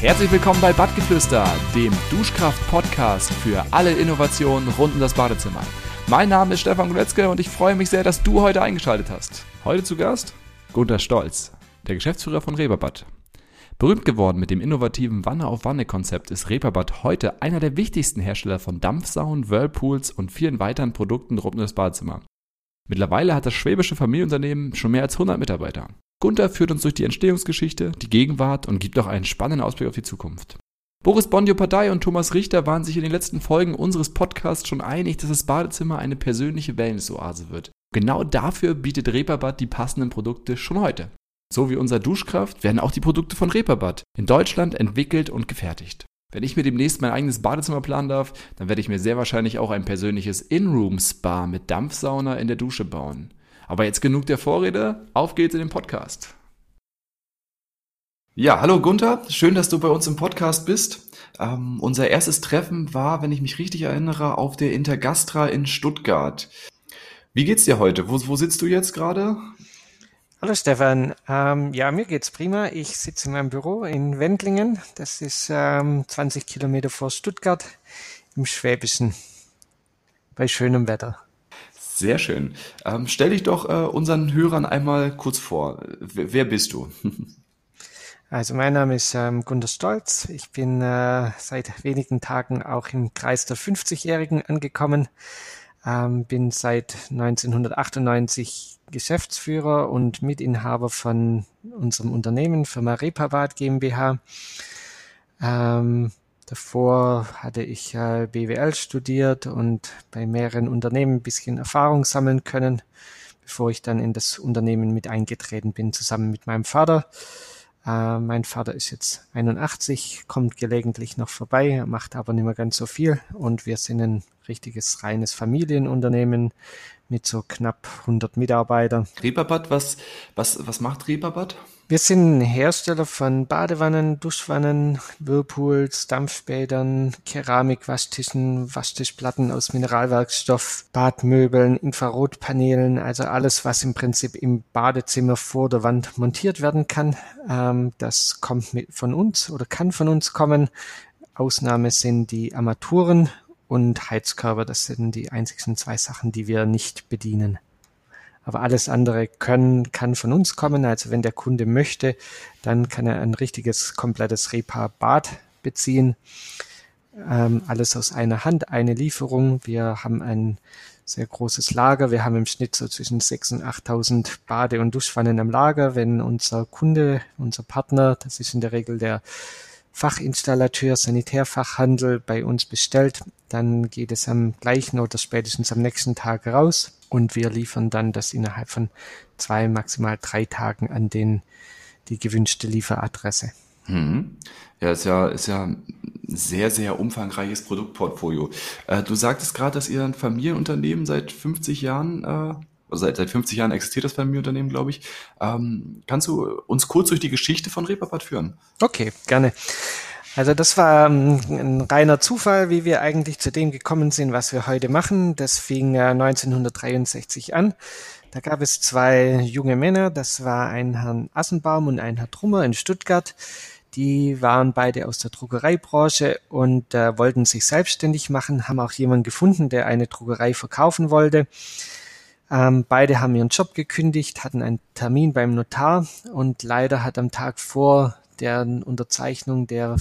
Herzlich willkommen bei Badgeflüster, dem Duschkraft-Podcast für alle Innovationen rund um das Badezimmer. Mein Name ist Stefan Guletzke und ich freue mich sehr, dass du heute eingeschaltet hast. Heute zu Gast Gunter Stolz, der Geschäftsführer von Reberbad. Berühmt geworden mit dem innovativen Wanne-auf-Wanne-Konzept ist Reeperbad heute einer der wichtigsten Hersteller von Dampfsaunen, Whirlpools und vielen weiteren Produkten rund um das Badezimmer. Mittlerweile hat das schwäbische Familienunternehmen schon mehr als 100 Mitarbeiter. Gunther führt uns durch die Entstehungsgeschichte, die Gegenwart und gibt auch einen spannenden Ausblick auf die Zukunft. Boris Bondio-Partei und Thomas Richter waren sich in den letzten Folgen unseres Podcasts schon einig, dass das Badezimmer eine persönliche Wellnessoase wird. Genau dafür bietet Reeperbad die passenden Produkte schon heute. So wie unser Duschkraft werden auch die Produkte von Reeperbad in Deutschland entwickelt und gefertigt. Wenn ich mir demnächst mein eigenes Badezimmer planen darf, dann werde ich mir sehr wahrscheinlich auch ein persönliches In-Room-Spa mit Dampfsauna in der Dusche bauen. Aber jetzt genug der Vorrede, auf geht's in den Podcast. Ja, hallo Gunther, schön, dass du bei uns im Podcast bist. Ähm, unser erstes Treffen war, wenn ich mich richtig erinnere, auf der Intergastra in Stuttgart. Wie geht's dir heute? Wo, wo sitzt du jetzt gerade? Hallo Stefan, ähm, ja, mir geht's prima. Ich sitze in meinem Büro in Wendlingen. Das ist ähm, 20 Kilometer vor Stuttgart im Schwäbischen bei schönem Wetter. Sehr schön. Ähm, stell dich doch äh, unseren Hörern einmal kurz vor. W wer bist du? Also mein Name ist ähm, Gunter Stolz. Ich bin äh, seit wenigen Tagen auch im Kreis der 50-Jährigen angekommen. Ähm, bin seit 1998 Geschäftsführer und Mitinhaber von unserem Unternehmen Firma Repavat GmbH. Ähm, davor hatte ich BWL studiert und bei mehreren Unternehmen ein bisschen Erfahrung sammeln können, bevor ich dann in das Unternehmen mit eingetreten bin, zusammen mit meinem Vater. Äh, mein Vater ist jetzt 81, kommt gelegentlich noch vorbei, macht aber nicht mehr ganz so viel und wir sind ein richtiges reines Familienunternehmen mit so knapp 100 Mitarbeitern. Reeperbad, was, was, was macht Reeperbad? Wir sind Hersteller von Badewannen, Duschwannen, Whirlpools, Dampfbädern, Keramik, Waschtischen, Waschtischplatten aus Mineralwerkstoff, Badmöbeln, Infrarotpanelen, also alles, was im Prinzip im Badezimmer vor der Wand montiert werden kann. Ähm, das kommt mit von uns oder kann von uns kommen. Ausnahme sind die Armaturen und Heizkörper. Das sind die einzigsten zwei Sachen, die wir nicht bedienen. Aber alles andere können, kann von uns kommen. Also wenn der Kunde möchte, dann kann er ein richtiges, komplettes Repa-Bad beziehen. Ähm, alles aus einer Hand, eine Lieferung. Wir haben ein sehr großes Lager. Wir haben im Schnitt so zwischen 6.000 und 8.000 Bade- und Duschwannen am Lager. Wenn unser Kunde, unser Partner, das ist in der Regel der Fachinstallateur, Sanitärfachhandel bei uns bestellt, dann geht es am gleichen oder spätestens am nächsten Tag raus und wir liefern dann das innerhalb von zwei, maximal drei Tagen an den, die gewünschte Lieferadresse. Hm. Ja, ist ja, ist ja ein sehr, sehr umfangreiches Produktportfolio. Äh, du sagtest gerade, dass ihr ein Familienunternehmen seit 50 Jahren äh, also seit, seit 50 Jahren existiert das Familienunternehmen, glaube ich. Ähm, kannst du uns kurz durch die Geschichte von Reeperbad führen? Okay, gerne. Also das war ähm, ein reiner Zufall, wie wir eigentlich zu dem gekommen sind, was wir heute machen. Das fing äh, 1963 an. Da gab es zwei junge Männer, das war ein Herrn Assenbaum und ein Herr Trummer in Stuttgart. Die waren beide aus der Druckereibranche und äh, wollten sich selbstständig machen, haben auch jemanden gefunden, der eine Druckerei verkaufen wollte. Ähm, beide haben ihren Job gekündigt, hatten einen Termin beim Notar und leider hat am Tag vor der Unterzeichnung der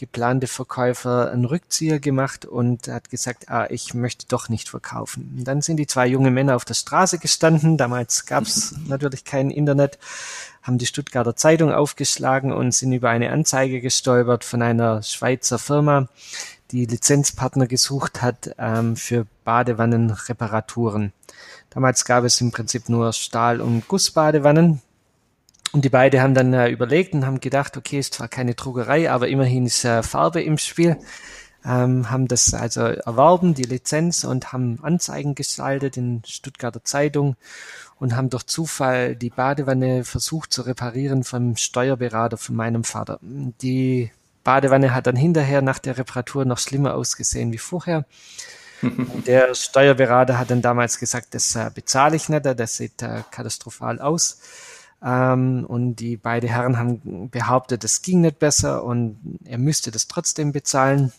geplante Verkäufer einen Rückzieher gemacht und hat gesagt, ah, ich möchte doch nicht verkaufen. Und dann sind die zwei junge Männer auf der Straße gestanden, damals gab es natürlich kein Internet, haben die Stuttgarter Zeitung aufgeschlagen und sind über eine Anzeige gestolpert von einer Schweizer Firma, die Lizenzpartner gesucht hat ähm, für Badewannenreparaturen. Damals gab es im Prinzip nur Stahl- und Gussbadewannen. Und die beiden haben dann äh, überlegt und haben gedacht, okay, ist zwar keine Druckerei, aber immerhin ist äh, Farbe im Spiel. Ähm, haben das also erworben, die Lizenz, und haben Anzeigen gestaltet in Stuttgarter Zeitung und haben durch Zufall die Badewanne versucht zu reparieren vom Steuerberater von meinem Vater. Die Badewanne hat dann hinterher nach der Reparatur noch schlimmer ausgesehen wie vorher. Der Steuerberater hat dann damals gesagt, das äh, bezahle ich nicht, das sieht äh, katastrophal aus. Ähm, und die beiden Herren haben behauptet, es ging nicht besser und er müsste das trotzdem bezahlen.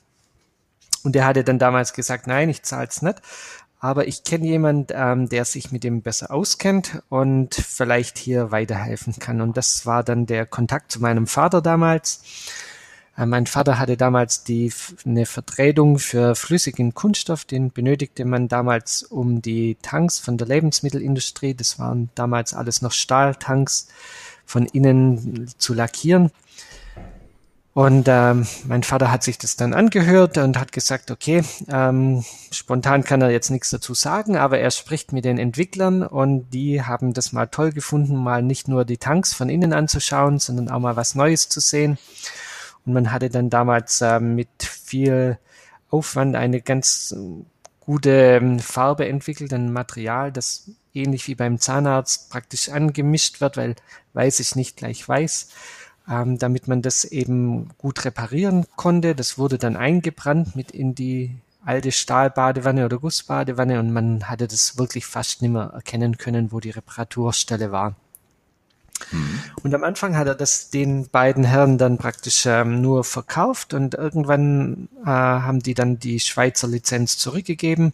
Und er hatte dann damals gesagt, nein, ich zahle es nicht. Aber ich kenne jemand, ähm, der sich mit dem besser auskennt und vielleicht hier weiterhelfen kann. Und das war dann der Kontakt zu meinem Vater damals. Äh, mein Vater hatte damals die, eine Vertretung für flüssigen Kunststoff, den benötigte man damals um die Tanks von der Lebensmittelindustrie. Das waren damals alles noch Stahltanks von innen zu lackieren. Und ähm, mein Vater hat sich das dann angehört und hat gesagt, okay, ähm, spontan kann er jetzt nichts dazu sagen, aber er spricht mit den Entwicklern und die haben das mal toll gefunden, mal nicht nur die Tanks von innen anzuschauen, sondern auch mal was Neues zu sehen. Und man hatte dann damals äh, mit viel Aufwand eine ganz gute ähm, Farbe entwickelt, ein Material, das ähnlich wie beim Zahnarzt praktisch angemischt wird, weil weiß ich nicht gleich weiß, ähm, damit man das eben gut reparieren konnte. Das wurde dann eingebrannt mit in die alte Stahlbadewanne oder Gussbadewanne und man hatte das wirklich fast nicht mehr erkennen können, wo die Reparaturstelle war. Mhm. Und am Anfang hat er das den beiden Herren dann praktisch ähm, nur verkauft und irgendwann äh, haben die dann die Schweizer Lizenz zurückgegeben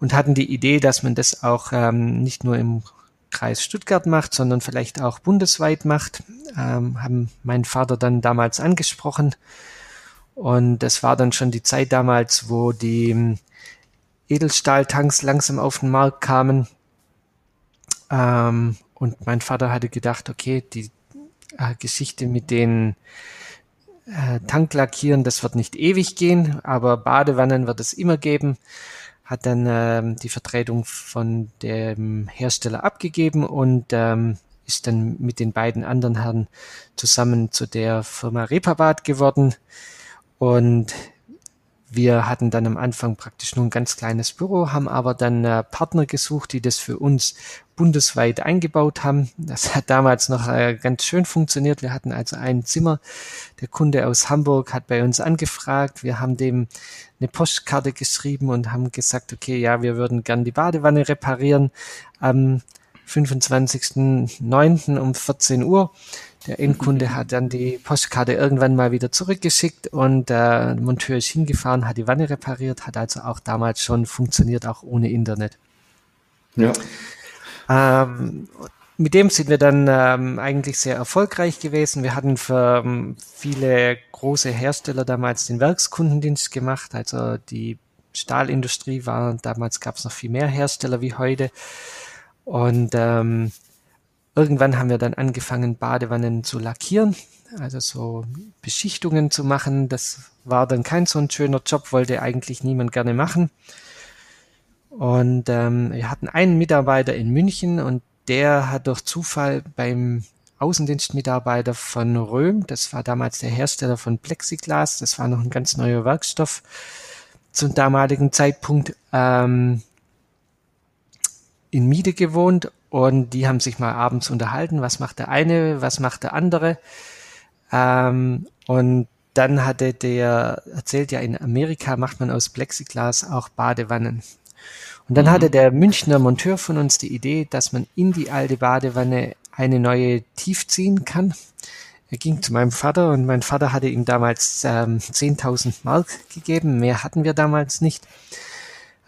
und hatten die Idee, dass man das auch ähm, nicht nur im Kreis Stuttgart macht, sondern vielleicht auch bundesweit macht. Ähm, haben meinen Vater dann damals angesprochen und das war dann schon die Zeit damals, wo die ähm, Edelstahltanks langsam auf den Markt kamen. Ähm, und mein Vater hatte gedacht, okay, die äh, Geschichte mit den äh, Tanklackieren, das wird nicht ewig gehen, aber Badewannen wird es immer geben. Hat dann ähm, die Vertretung von dem Hersteller abgegeben und ähm, ist dann mit den beiden anderen Herren zusammen zu der Firma Repabat geworden. Und wir hatten dann am Anfang praktisch nur ein ganz kleines Büro, haben aber dann äh, Partner gesucht, die das für uns bundesweit eingebaut haben. Das hat damals noch äh, ganz schön funktioniert. Wir hatten also ein Zimmer. Der Kunde aus Hamburg hat bei uns angefragt. Wir haben dem eine Postkarte geschrieben und haben gesagt, okay, ja, wir würden gern die Badewanne reparieren am 25.09. um 14 Uhr. Der Endkunde hat dann die Postkarte irgendwann mal wieder zurückgeschickt und der Monteur ist hingefahren, hat die Wanne repariert, hat also auch damals schon funktioniert, auch ohne Internet. Ja. Ähm, mit dem sind wir dann ähm, eigentlich sehr erfolgreich gewesen. Wir hatten für ähm, viele große Hersteller damals den Werkskundendienst gemacht. Also die Stahlindustrie war, damals gab es noch viel mehr Hersteller wie heute. Und ähm, Irgendwann haben wir dann angefangen, Badewannen zu lackieren, also so Beschichtungen zu machen. Das war dann kein so ein schöner Job, wollte eigentlich niemand gerne machen. Und ähm, wir hatten einen Mitarbeiter in München und der hat durch Zufall beim Außendienstmitarbeiter von Röhm, das war damals der Hersteller von Plexiglas, das war noch ein ganz neuer Werkstoff zum damaligen Zeitpunkt, ähm, in Miete gewohnt und die haben sich mal abends unterhalten, was macht der eine, was macht der andere. Ähm, und dann hatte der erzählt, ja, in Amerika macht man aus Plexiglas auch Badewannen. Und dann mhm. hatte der Münchner Monteur von uns die Idee, dass man in die alte Badewanne eine neue tief ziehen kann. Er ging zu meinem Vater und mein Vater hatte ihm damals ähm, 10.000 Mark gegeben. Mehr hatten wir damals nicht.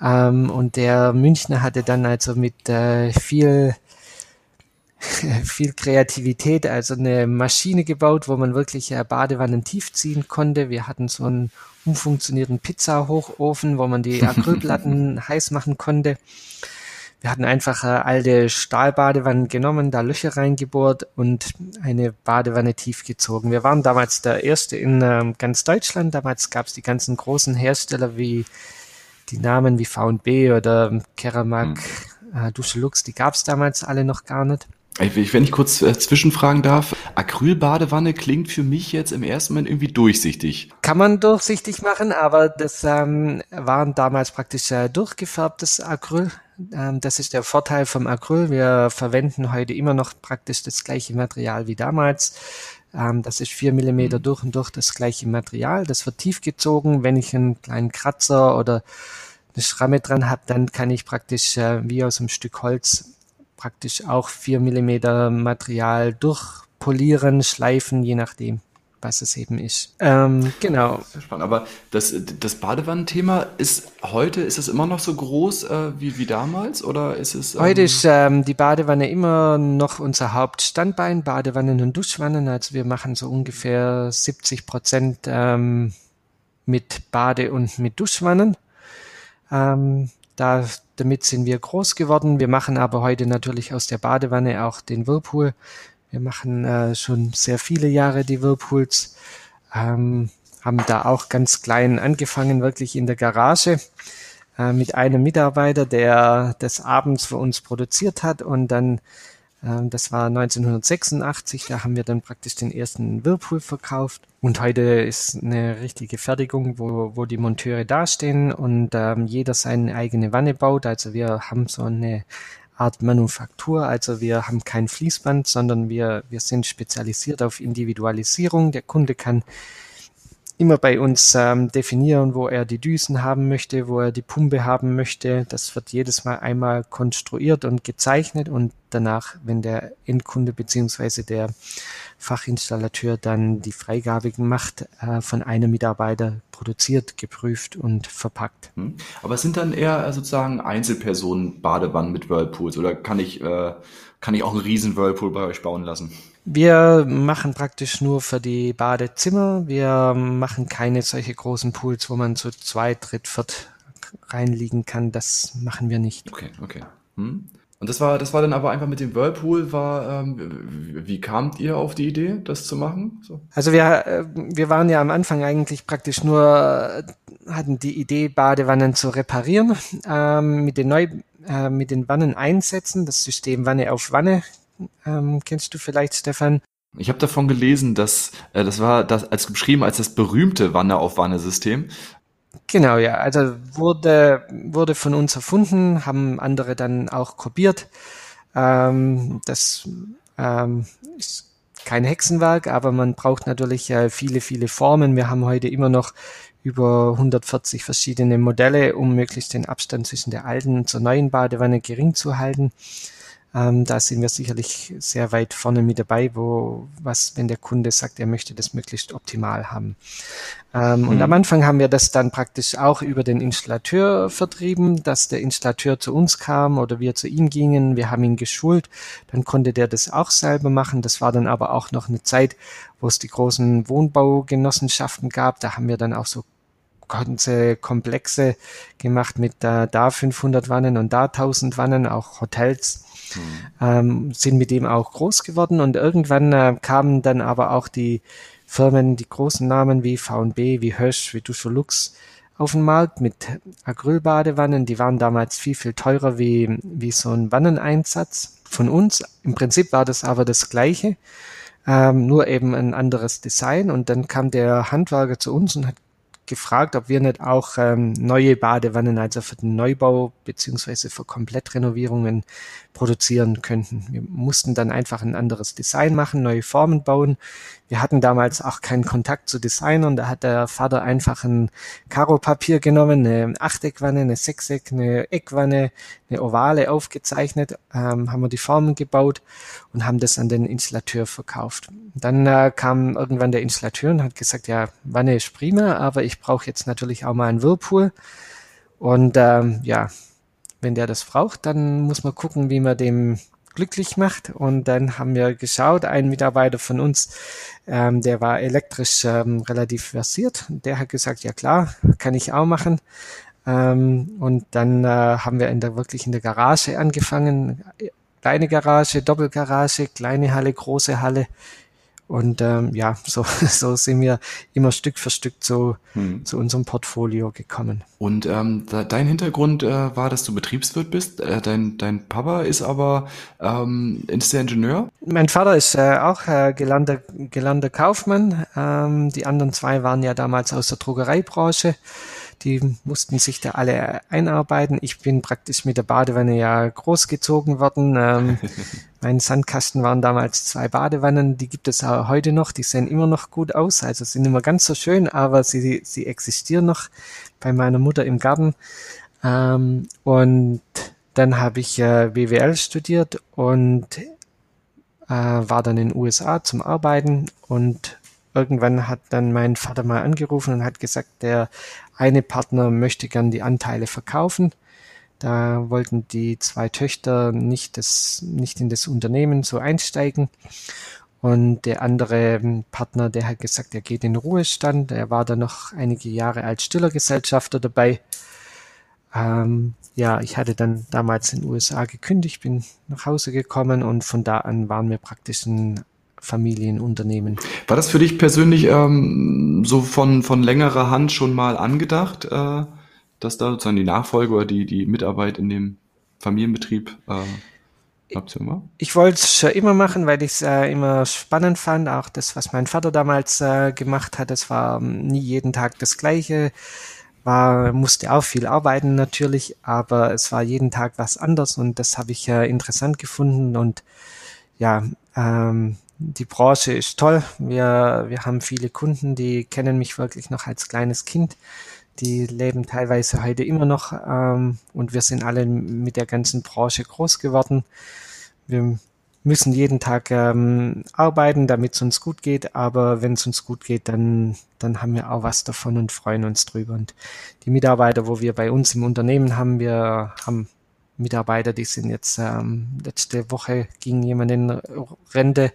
Ähm, und der Münchner hatte dann also mit äh, viel viel Kreativität, also eine Maschine gebaut, wo man wirklich äh, Badewannen tief ziehen konnte. Wir hatten so einen umfunktionierten Pizza-Hochofen, wo man die Acrylplatten heiß machen konnte. Wir hatten einfach äh, alte Stahlbadewannen genommen, da Löcher reingebohrt und eine Badewanne tief gezogen. Wir waren damals der erste in äh, ganz Deutschland. Damals gab es die ganzen großen Hersteller wie die Namen wie V&B oder Keramak, hm. äh, Duschelux, die gab es damals alle noch gar nicht. Wenn ich kurz äh, zwischenfragen darf, Acrylbadewanne klingt für mich jetzt im ersten Moment irgendwie durchsichtig. Kann man durchsichtig machen, aber das ähm, waren damals praktisch äh, durchgefärbtes Acryl. Ähm, das ist der Vorteil vom Acryl. Wir verwenden heute immer noch praktisch das gleiche Material wie damals. Ähm, das ist vier Millimeter mhm. durch und durch das gleiche Material. Das wird tief gezogen. Wenn ich einen kleinen Kratzer oder eine Schramme dran habe, dann kann ich praktisch äh, wie aus einem Stück Holz praktisch auch vier Millimeter Material durchpolieren, schleifen, je nachdem was es eben ist. Ähm, genau. Sehr spannend. Aber das, das Badewannenthema ist heute, ist es immer noch so groß äh, wie, wie damals oder ist es? Ähm heute ist ähm, die Badewanne immer noch unser Hauptstandbein, Badewannen und Duschwannen. Also wir machen so ungefähr 70 Prozent ähm, mit Bade- und mit Duschwannen. Ähm, da, damit sind wir groß geworden. Wir machen aber heute natürlich aus der Badewanne auch den Whirlpool. Wir machen äh, schon sehr viele Jahre die Whirlpools, ähm, haben da auch ganz klein angefangen, wirklich in der Garage äh, mit einem Mitarbeiter, der das abends für uns produziert hat und dann äh, das war 1986, da haben wir dann praktisch den ersten Whirlpool verkauft. Und heute ist eine richtige Fertigung, wo, wo die Monteure dastehen und ähm, jeder seine eigene Wanne baut. Also wir haben so eine Art Manufaktur. Also wir haben kein Fließband, sondern wir, wir sind spezialisiert auf Individualisierung. Der Kunde kann immer bei uns ähm, definieren, wo er die Düsen haben möchte, wo er die Pumpe haben möchte. Das wird jedes Mal einmal konstruiert und gezeichnet und danach, wenn der Endkunde beziehungsweise der Fachinstallateur dann die Freigabe macht, äh, von einem Mitarbeiter produziert, geprüft und verpackt. Hm. Aber sind dann eher sozusagen Einzelpersonen Badewannen mit Whirlpools oder kann ich, äh, kann ich auch einen riesen Whirlpool bei euch bauen lassen? Wir machen praktisch nur für die Badezimmer. Wir machen keine solche großen Pools, wo man zu zwei, dritt, viert reinliegen kann. Das machen wir nicht. Okay, okay. Hm. Und das war, das war dann aber einfach mit dem Whirlpool, war, ähm, wie kamt ihr auf die Idee, das zu machen? So. Also wir, äh, wir waren ja am Anfang eigentlich praktisch nur, hatten die Idee, Badewannen zu reparieren, ähm, mit den neu, äh, mit den Wannen einsetzen, das System Wanne auf Wanne ähm, kennst du vielleicht, Stefan? Ich habe davon gelesen, dass äh, das war das als beschrieben als das berühmte Wanne auf Wanne System. Genau, ja. Also wurde wurde von uns erfunden, haben andere dann auch kopiert. Ähm, das ähm, ist kein Hexenwerk, aber man braucht natürlich äh, viele, viele Formen. Wir haben heute immer noch über 140 verschiedene Modelle, um möglichst den Abstand zwischen der alten und zur neuen Badewanne gering zu halten. Ähm, da sind wir sicherlich sehr weit vorne mit dabei, wo was, wenn der Kunde sagt, er möchte das möglichst optimal haben. Ähm, mhm. Und am Anfang haben wir das dann praktisch auch über den Installateur vertrieben, dass der Installateur zu uns kam oder wir zu ihm gingen. Wir haben ihn geschult, dann konnte der das auch selber machen. Das war dann aber auch noch eine Zeit, wo es die großen Wohnbaugenossenschaften gab. Da haben wir dann auch so ganze Komplexe gemacht mit äh, da 500 Wannen und da 1000 Wannen, auch Hotels mhm. ähm, sind mit dem auch groß geworden und irgendwann äh, kamen dann aber auch die Firmen, die großen Namen wie V&B, wie Hösch, wie Duscholux auf den Markt mit Acrylbadewannen. Die waren damals viel, viel teurer wie, wie so ein Wanneneinsatz von uns. Im Prinzip war das aber das Gleiche, ähm, nur eben ein anderes Design. Und dann kam der Handwerker zu uns und hat gefragt, ob wir nicht auch ähm, neue Badewannen, also für den Neubau beziehungsweise für Komplettrenovierungen produzieren könnten. Wir mussten dann einfach ein anderes Design machen, neue Formen bauen. Wir hatten damals auch keinen Kontakt zu Designern. Da hat der Vater einfach ein Karo-Papier genommen, eine Achteckwanne, eine Sechseck, eine Eckwanne, eine Ovale aufgezeichnet, ähm, haben wir die Formen gebaut und haben das an den Installateur verkauft. Dann äh, kam irgendwann der Installateur und hat gesagt, ja, Wanne ist prima, aber ich brauche jetzt natürlich auch mal einen Whirlpool. Und ähm, ja, wenn der das braucht, dann muss man gucken, wie man dem glücklich macht. Und dann haben wir geschaut, ein Mitarbeiter von uns, ähm, der war elektrisch ähm, relativ versiert. Der hat gesagt, ja klar, kann ich auch machen. Ähm, und dann äh, haben wir in der, wirklich in der Garage angefangen. Kleine Garage, Doppelgarage, kleine Halle, große Halle. Und ähm, ja, so, so sind wir immer Stück für Stück zu, hm. zu unserem Portfolio gekommen. Und ähm, da, dein Hintergrund äh, war, dass du Betriebswirt bist. Äh, dein, dein Papa ist aber ähm, ist der Ingenieur? Mein Vater ist äh, auch äh, gelernter, gelernter Kaufmann. Ähm, die anderen zwei waren ja damals aus der Druckereibranche. Die mussten sich da alle einarbeiten. Ich bin praktisch mit der Badewanne ja großgezogen worden. Ähm, mein Sandkasten waren damals zwei Badewannen, die gibt es auch heute noch. Die sehen immer noch gut aus, also sind immer ganz so schön, aber sie, sie existieren noch bei meiner Mutter im Garten. Ähm, und dann habe ich äh, BWL studiert und äh, war dann in den USA zum Arbeiten und irgendwann hat dann mein Vater mal angerufen und hat gesagt, der eine Partner möchte gern die Anteile verkaufen. Da wollten die zwei Töchter nicht, das, nicht in das Unternehmen so einsteigen. Und der andere Partner, der hat gesagt, er geht in Ruhestand. Er war dann noch einige Jahre als Stillergesellschafter dabei. Ähm, ja, ich hatte dann damals in den USA gekündigt, bin nach Hause gekommen und von da an waren wir praktisch ein Familienunternehmen. War das für dich persönlich ähm, so von, von längerer Hand schon mal angedacht, äh, dass da sozusagen die Nachfolge oder die, die Mitarbeit in dem Familienbetrieb äh? Ich wollte es schon immer machen, weil ich es äh, immer spannend fand. Auch das, was mein Vater damals äh, gemacht hat, es war ähm, nie jeden Tag das Gleiche. War, musste auch viel arbeiten natürlich, aber es war jeden Tag was anders und das habe ich äh, interessant gefunden und ja, ähm, die Branche ist toll. Wir, wir haben viele Kunden, die kennen mich wirklich noch als kleines Kind. Die leben teilweise heute immer noch ähm, und wir sind alle mit der ganzen Branche groß geworden. Wir müssen jeden Tag ähm, arbeiten, damit es uns gut geht, aber wenn es uns gut geht, dann, dann haben wir auch was davon und freuen uns drüber. Und die Mitarbeiter, wo wir bei uns im Unternehmen haben, wir haben Mitarbeiter, die sind jetzt ähm, letzte Woche ging jemand in Rente,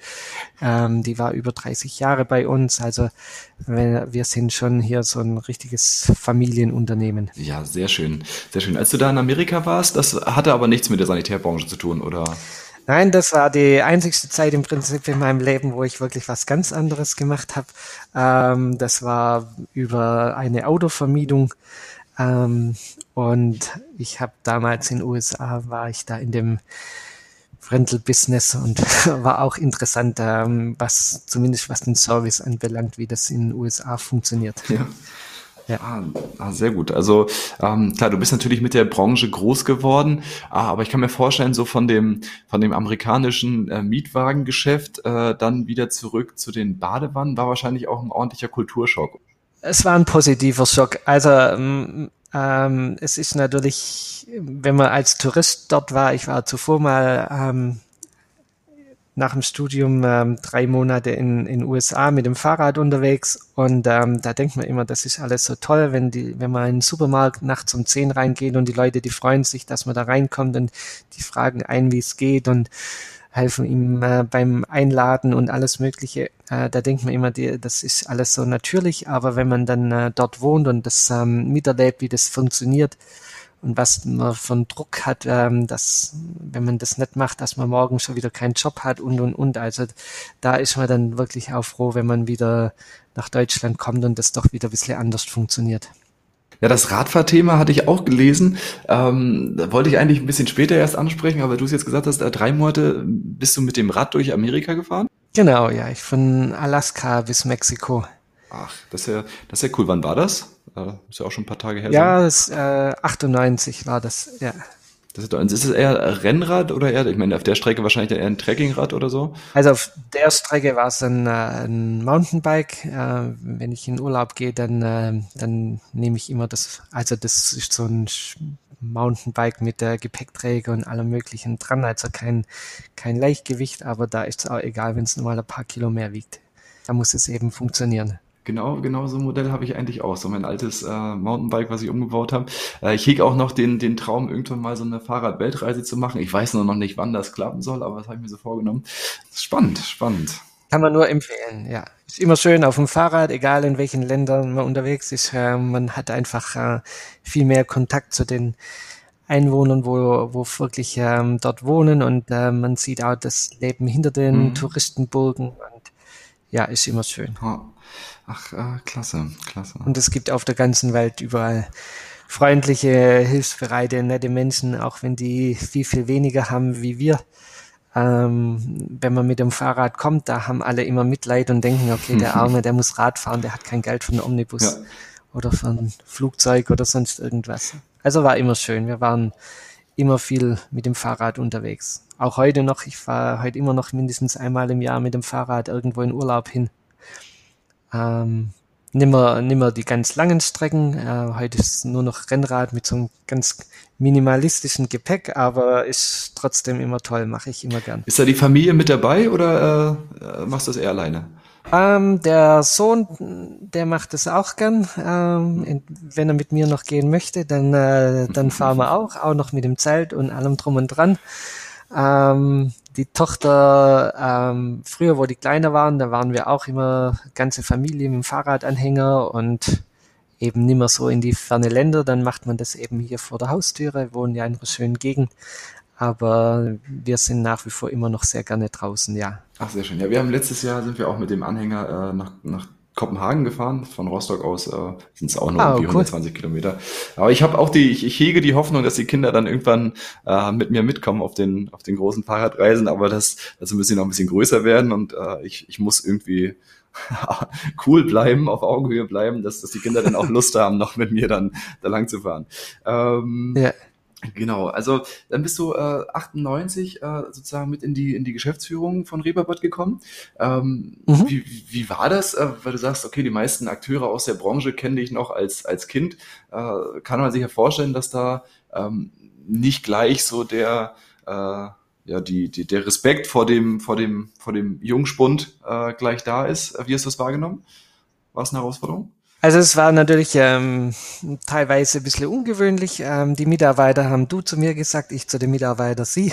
ähm, die war über 30 Jahre bei uns. Also wir, wir sind schon hier so ein richtiges Familienunternehmen. Ja, sehr schön, sehr schön. Als du da in Amerika warst, das hatte aber nichts mit der Sanitärbranche zu tun, oder? Nein, das war die einzigste Zeit im Prinzip in meinem Leben, wo ich wirklich was ganz anderes gemacht habe. Ähm, das war über eine Autovermietung. Ähm, und ich habe damals in den USA, war ich da in dem Rental-Business und war auch interessant, ähm, was zumindest was den Service anbelangt, wie das in den USA funktioniert. Ja. Ja. Ah, ah, sehr gut. Also ähm, klar, du bist natürlich mit der Branche groß geworden, ah, aber ich kann mir vorstellen, so von dem von dem amerikanischen äh, Mietwagengeschäft äh, dann wieder zurück zu den Badewannen war wahrscheinlich auch ein ordentlicher Kulturschock. Es war ein positiver Schock. Also ähm, ähm, es ist natürlich, wenn man als Tourist dort war, ich war zuvor mal ähm, nach dem Studium ähm, drei Monate in in USA mit dem Fahrrad unterwegs und ähm, da denkt man immer, das ist alles so toll, wenn die, wenn man in den Supermarkt nachts um zehn reingeht und die Leute, die freuen sich, dass man da reinkommt und die fragen ein, wie es geht und helfen ihm äh, beim Einladen und alles Mögliche. Äh, da denkt man immer, die, das ist alles so natürlich, aber wenn man dann äh, dort wohnt und das ähm, miterlebt, wie das funktioniert und was man von Druck hat, ähm, dass wenn man das nicht macht, dass man morgen schon wieder keinen Job hat und und und. Also da ist man dann wirklich auch froh, wenn man wieder nach Deutschland kommt und das doch wieder ein bisschen anders funktioniert. Ja, das Radfahrthema hatte ich auch gelesen. Ähm, da wollte ich eigentlich ein bisschen später erst ansprechen, aber du es jetzt gesagt hast, drei Monate bist du mit dem Rad durch Amerika gefahren? Genau, ja, ich von Alaska bis Mexiko. Ach, das ist ja, das ist ja cool. Wann war das? Äh, ist ja auch schon ein paar Tage her. Ja, das, äh, 98 war das, ja. Das ist, ist es eher Rennrad oder eher, ich meine, auf der Strecke wahrscheinlich eher ein Trekkingrad oder so? Also auf der Strecke war es ein, äh, ein Mountainbike. Äh, wenn ich in Urlaub gehe, dann, äh, dann nehme ich immer das, also das ist so ein Mountainbike mit der Gepäckträger und allem möglichen dran, also kein, kein Leichtgewicht, aber da ist es auch egal, wenn es nur mal ein paar Kilo mehr wiegt. Da muss es eben funktionieren. Genau, genau so ein Modell habe ich eigentlich auch. So mein altes äh, Mountainbike, was ich umgebaut habe. Äh, ich hege auch noch den, den Traum, irgendwann mal so eine Fahrrad-Weltreise zu machen. Ich weiß nur noch nicht, wann das klappen soll, aber das habe ich mir so vorgenommen. Spannend, spannend. Kann man nur empfehlen, ja. Ist immer schön auf dem Fahrrad, egal in welchen Ländern man unterwegs ist. Äh, man hat einfach äh, viel mehr Kontakt zu den Einwohnern, wo, wo wirklich ähm, dort wohnen und äh, man sieht auch das Leben hinter den mhm. Touristenburgen und ja, ist immer schön. Ja. Ach, äh, klasse, klasse. Und es gibt auf der ganzen Welt überall freundliche, hilfsbereite, nette Menschen, auch wenn die viel, viel weniger haben wie wir. Ähm, wenn man mit dem Fahrrad kommt, da haben alle immer Mitleid und denken, okay, der Arme, der muss Rad fahren, der hat kein Geld für einen Omnibus ja. oder für ein Flugzeug oder sonst irgendwas. Also war immer schön. Wir waren immer viel mit dem Fahrrad unterwegs. Auch heute noch, ich fahre heute immer noch mindestens einmal im Jahr mit dem Fahrrad irgendwo in Urlaub hin. Ähm, nimmer, nimmer die ganz langen Strecken. Äh, heute ist nur noch Rennrad mit so einem ganz minimalistischen Gepäck, aber ist trotzdem immer toll, mache ich immer gern. Ist da die Familie mit dabei oder äh, machst du das eher alleine? Ähm, der Sohn, der macht es auch gern. Ähm, wenn er mit mir noch gehen möchte, dann, äh, dann fahren wir auch, auch noch mit dem Zelt und allem drum und dran. Ähm, die Tochter, ähm, früher, wo die kleiner waren, da waren wir auch immer ganze Familie mit dem Fahrradanhänger und eben nimmer so in die ferne Länder. Dann macht man das eben hier vor der Haustüre, wohnen ja in einer schönen Gegend. Aber wir sind nach wie vor immer noch sehr gerne draußen, ja. Ach, sehr schön. Ja, wir haben letztes Jahr sind wir auch mit dem Anhänger äh, nach, nach Kopenhagen gefahren. Von Rostock aus äh, sind es auch nur ah, irgendwie cool. 120 Kilometer. Aber ich habe auch die, ich, ich hege die Hoffnung, dass die Kinder dann irgendwann äh, mit mir mitkommen auf den, auf den großen Fahrradreisen, aber dass das müssen noch ein bisschen größer werden und äh, ich, ich muss irgendwie cool bleiben, auf Augenhöhe bleiben, dass, dass die Kinder dann auch Lust haben, noch mit mir dann da lang zu fahren. Ähm, ja. Genau, also dann bist du äh, 98 äh, sozusagen mit in die in die Geschäftsführung von Reeperbahn gekommen. Ähm, mhm. wie, wie war das, äh, weil du sagst, okay, die meisten Akteure aus der Branche kenne dich noch als als Kind. Äh, kann man sich ja vorstellen, dass da ähm, nicht gleich so der äh, ja die, die der Respekt vor dem vor dem vor dem Jungspund äh, gleich da ist. Wie hast du das wahrgenommen? War es eine Herausforderung? Also es war natürlich ähm, teilweise ein bisschen ungewöhnlich. Ähm, die Mitarbeiter haben du zu mir gesagt, ich zu den Mitarbeitern sie.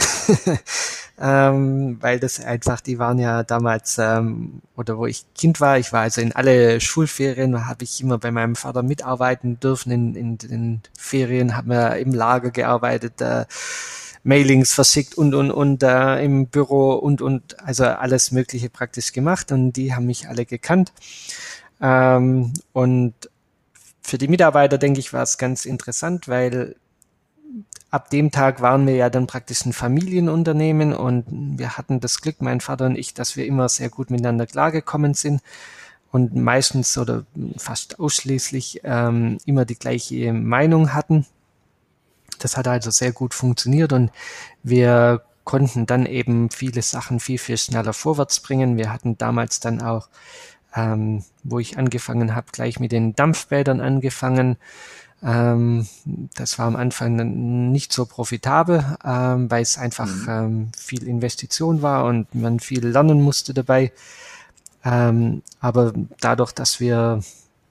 ähm, weil das einfach, die waren ja damals, ähm, oder wo ich Kind war, ich war also in alle Schulferien, habe ich immer bei meinem Vater mitarbeiten dürfen. In, in den Ferien haben wir im Lager gearbeitet. Äh, Mailings verschickt und und und äh, im Büro und und also alles Mögliche praktisch gemacht und die haben mich alle gekannt. Ähm, und für die Mitarbeiter, denke ich, war es ganz interessant, weil ab dem Tag waren wir ja dann praktisch ein Familienunternehmen und wir hatten das Glück, mein Vater und ich, dass wir immer sehr gut miteinander klargekommen sind und meistens oder fast ausschließlich ähm, immer die gleiche Meinung hatten. Das hat also sehr gut funktioniert und wir konnten dann eben viele Sachen viel, viel schneller vorwärts bringen. Wir hatten damals dann auch ähm, wo ich angefangen habe, gleich mit den Dampfbädern angefangen. Ähm, das war am Anfang nicht so profitabel, ähm, weil es einfach mhm. ähm, viel Investition war und man viel lernen musste dabei. Ähm, aber dadurch, dass wir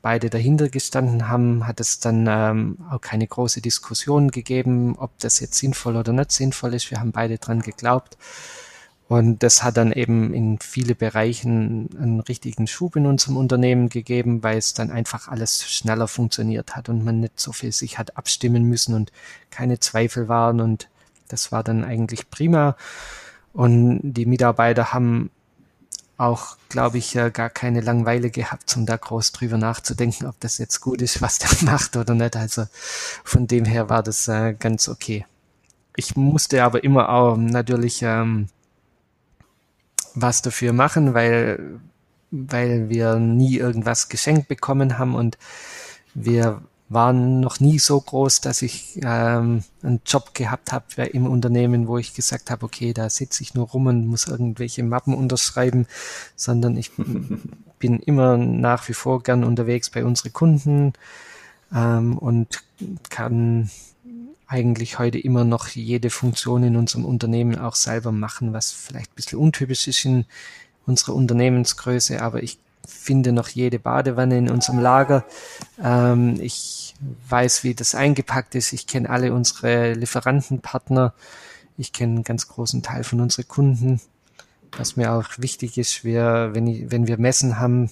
beide dahinter gestanden haben, hat es dann ähm, auch keine große Diskussion gegeben, ob das jetzt sinnvoll oder nicht sinnvoll ist. Wir haben beide dran geglaubt. Und das hat dann eben in viele Bereichen einen richtigen Schub in unserem Unternehmen gegeben, weil es dann einfach alles schneller funktioniert hat und man nicht so viel sich hat abstimmen müssen und keine Zweifel waren. Und das war dann eigentlich prima. Und die Mitarbeiter haben auch, glaube ich, gar keine Langeweile gehabt, um da groß drüber nachzudenken, ob das jetzt gut ist, was der macht oder nicht. Also von dem her war das äh, ganz okay. Ich musste aber immer auch natürlich ähm, was dafür machen, weil, weil wir nie irgendwas geschenkt bekommen haben und wir waren noch nie so groß, dass ich ähm, einen Job gehabt habe im Unternehmen, wo ich gesagt habe, okay, da sitze ich nur rum und muss irgendwelche Mappen unterschreiben, sondern ich bin immer nach wie vor gern unterwegs bei unseren Kunden ähm, und kann eigentlich heute immer noch jede Funktion in unserem Unternehmen auch selber machen, was vielleicht ein bisschen untypisch ist in unserer Unternehmensgröße, aber ich finde noch jede Badewanne in unserem Lager. Ähm, ich weiß, wie das eingepackt ist. Ich kenne alle unsere Lieferantenpartner. Ich kenne einen ganz großen Teil von unseren Kunden. Was mir auch wichtig ist, wir, wenn, ich, wenn wir Messen haben,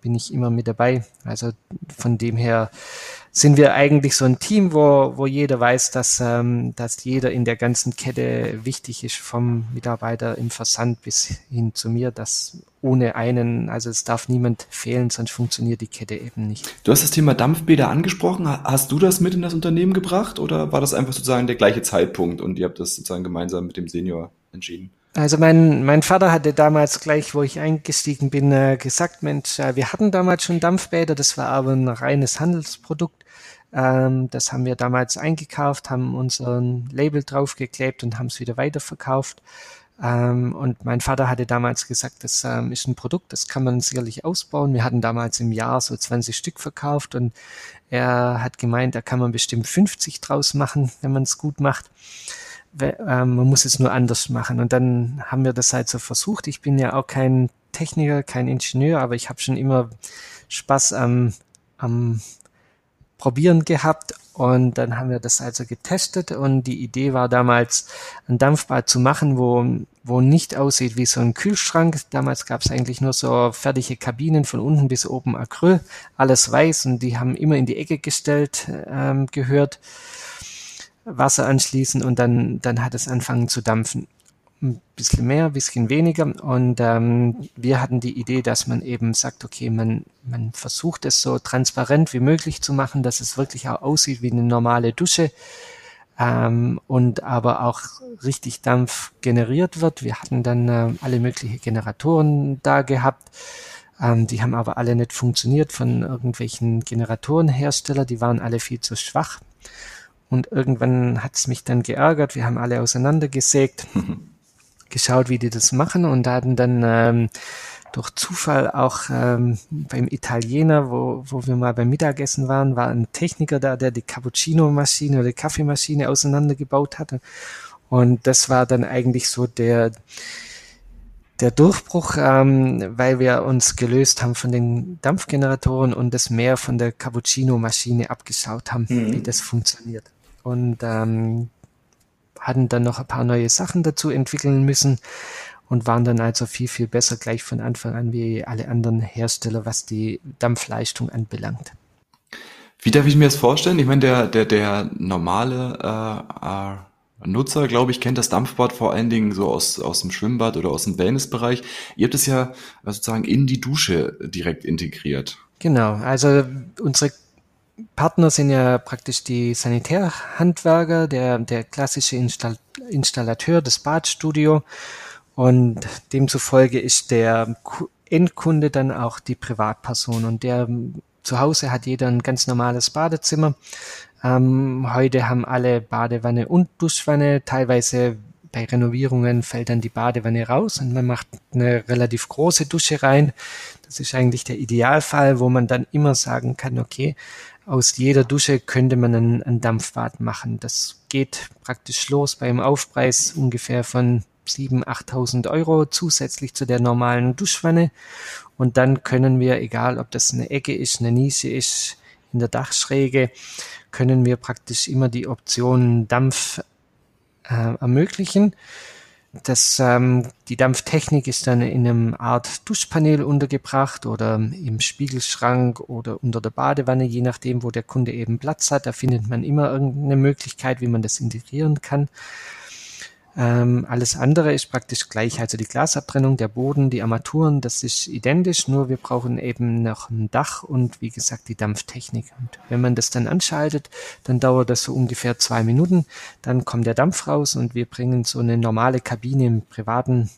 bin ich immer mit dabei. Also von dem her sind wir eigentlich so ein Team, wo, wo jeder weiß, dass, ähm, dass jeder in der ganzen Kette wichtig ist, vom Mitarbeiter im Versand bis hin zu mir, dass ohne einen, also es darf niemand fehlen, sonst funktioniert die Kette eben nicht. Du hast das Thema Dampfbäder angesprochen. Hast du das mit in das Unternehmen gebracht oder war das einfach sozusagen der gleiche Zeitpunkt und ihr habt das sozusagen gemeinsam mit dem Senior entschieden? Also mein, mein Vater hatte damals gleich, wo ich eingestiegen bin, äh, gesagt, Mensch, äh, wir hatten damals schon Dampfbäder, das war aber ein reines Handelsprodukt. Ähm, das haben wir damals eingekauft, haben unseren Label draufgeklebt und haben es wieder weiterverkauft. Ähm, und mein Vater hatte damals gesagt, das ähm, ist ein Produkt, das kann man sicherlich ausbauen. Wir hatten damals im Jahr so 20 Stück verkauft und er hat gemeint, da kann man bestimmt 50 draus machen, wenn man es gut macht. Ähm, man muss es nur anders machen. Und dann haben wir das halt so versucht. Ich bin ja auch kein Techniker, kein Ingenieur, aber ich habe schon immer Spaß am, am Probieren gehabt und dann haben wir das also getestet und die Idee war damals, ein Dampfbad zu machen, wo, wo nicht aussieht wie so ein Kühlschrank. Damals gab es eigentlich nur so fertige Kabinen von unten bis oben Acryl, alles weiß und die haben immer in die Ecke gestellt ähm, gehört. Wasser anschließen und dann, dann hat es angefangen zu dampfen ein bisschen mehr, ein bisschen weniger. Und ähm, wir hatten die Idee, dass man eben sagt, okay, man, man versucht es so transparent wie möglich zu machen, dass es wirklich auch aussieht wie eine normale Dusche ähm, und aber auch richtig Dampf generiert wird. Wir hatten dann äh, alle möglichen Generatoren da gehabt. Ähm, die haben aber alle nicht funktioniert von irgendwelchen Generatorenhersteller. Die waren alle viel zu schwach. Und irgendwann hat es mich dann geärgert. Wir haben alle auseinandergesägt. geschaut, wie die das machen und hatten dann ähm, durch Zufall auch ähm, beim Italiener, wo, wo wir mal beim Mittagessen waren, war ein Techniker da, der die Cappuccino-Maschine oder die Kaffeemaschine auseinandergebaut hatte. Und das war dann eigentlich so der, der Durchbruch, ähm, weil wir uns gelöst haben von den Dampfgeneratoren und das mehr von der Cappuccino-Maschine abgeschaut haben, mhm. wie das funktioniert. Und ähm, hatten dann noch ein paar neue Sachen dazu entwickeln müssen und waren dann also viel, viel besser gleich von Anfang an wie alle anderen Hersteller, was die Dampfleistung anbelangt. Wie darf ich mir das vorstellen? Ich meine, der, der, der normale äh, äh, Nutzer, glaube ich, kennt das Dampfbad vor allen Dingen so aus, aus dem Schwimmbad oder aus dem Wellnessbereich. Ihr habt es ja sozusagen in die Dusche direkt integriert. Genau, also unsere Partner sind ja praktisch die Sanitärhandwerker, der, der klassische Install Installateur, des Badstudio und demzufolge ist der Endkunde dann auch die Privatperson und der zu Hause hat jeder ein ganz normales Badezimmer. Ähm, heute haben alle Badewanne und Duschwanne. Teilweise bei Renovierungen fällt dann die Badewanne raus und man macht eine relativ große Dusche rein. Das ist eigentlich der Idealfall, wo man dann immer sagen kann, okay, aus jeder Dusche könnte man ein, ein Dampfbad machen. Das geht praktisch los beim Aufpreis ungefähr von 7.000, 8.000 Euro zusätzlich zu der normalen Duschwanne. Und dann können wir, egal ob das eine Ecke ist, eine Nische ist, in der Dachschräge, können wir praktisch immer die Option Dampf äh, ermöglichen. Das, ähm, die Dampftechnik ist dann in einem Art Duschpanel untergebracht oder im Spiegelschrank oder unter der Badewanne, je nachdem, wo der Kunde eben Platz hat. Da findet man immer irgendeine Möglichkeit, wie man das integrieren kann. Ähm, alles andere ist praktisch gleich. Also die Glasabtrennung, der Boden, die Armaturen, das ist identisch, nur wir brauchen eben noch ein Dach und wie gesagt die Dampftechnik. Und wenn man das dann anschaltet, dann dauert das so ungefähr zwei Minuten. Dann kommt der Dampf raus und wir bringen so eine normale Kabine im privaten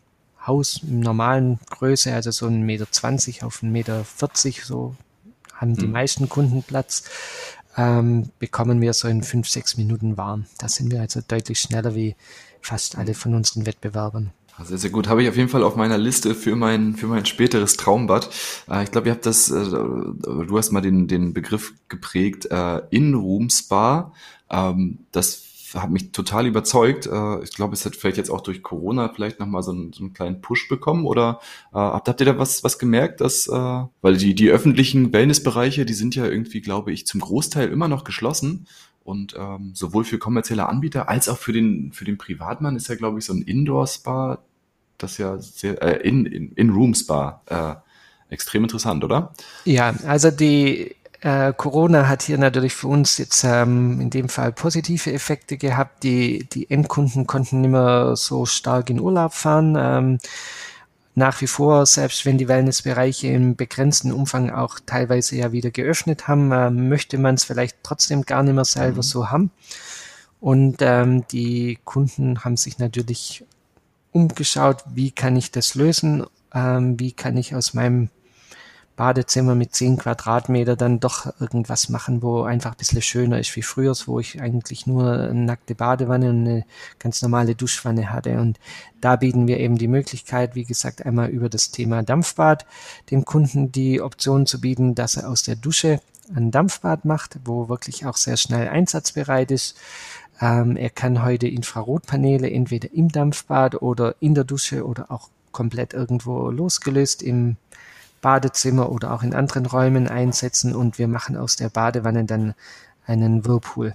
Haus, im normalen Größe, also so ein Meter zwanzig auf ein Meter, vierzig, so haben die hm. meisten Kunden Platz, ähm, bekommen wir so in fünf, sechs Minuten warm. Da sind wir also deutlich schneller wie fast alle von unseren Wettbewerbern. Sehr, sehr gut. Habe ich auf jeden Fall auf meiner Liste für mein, für mein späteres Traumbad. Äh, ich glaube, ihr habt das, äh, du hast mal den, den Begriff geprägt, äh, In-Room-Spa. Ähm, das hat mich total überzeugt. Ich glaube, es hat vielleicht jetzt auch durch Corona vielleicht nochmal so einen, so einen kleinen Push bekommen. Oder habt, habt ihr da was, was gemerkt, dass, weil die, die öffentlichen Wellnessbereiche, die sind ja irgendwie, glaube ich, zum Großteil immer noch geschlossen. Und ähm, sowohl für kommerzielle Anbieter als auch für den, für den Privatmann ist ja, glaube ich, so ein Indoor-Spa, das ja sehr, äh, in, in, In-Room-Spa, äh, extrem interessant, oder? Ja, also die äh, Corona hat hier natürlich für uns jetzt ähm, in dem Fall positive Effekte gehabt. Die, die Endkunden konnten nicht mehr so stark in Urlaub fahren. Ähm, nach wie vor, selbst wenn die Wellnessbereiche im begrenzten Umfang auch teilweise ja wieder geöffnet haben, äh, möchte man es vielleicht trotzdem gar nicht mehr selber mhm. so haben. Und ähm, die Kunden haben sich natürlich umgeschaut, wie kann ich das lösen, ähm, wie kann ich aus meinem Badezimmer mit zehn Quadratmeter dann doch irgendwas machen, wo einfach ein bisschen schöner ist wie früher, wo ich eigentlich nur eine nackte Badewanne und eine ganz normale Duschwanne hatte. Und da bieten wir eben die Möglichkeit, wie gesagt, einmal über das Thema Dampfbad dem Kunden die Option zu bieten, dass er aus der Dusche ein Dampfbad macht, wo wirklich auch sehr schnell einsatzbereit ist. Ähm, er kann heute Infrarotpaneele entweder im Dampfbad oder in der Dusche oder auch komplett irgendwo losgelöst im Badezimmer oder auch in anderen Räumen einsetzen und wir machen aus der Badewanne dann einen Whirlpool.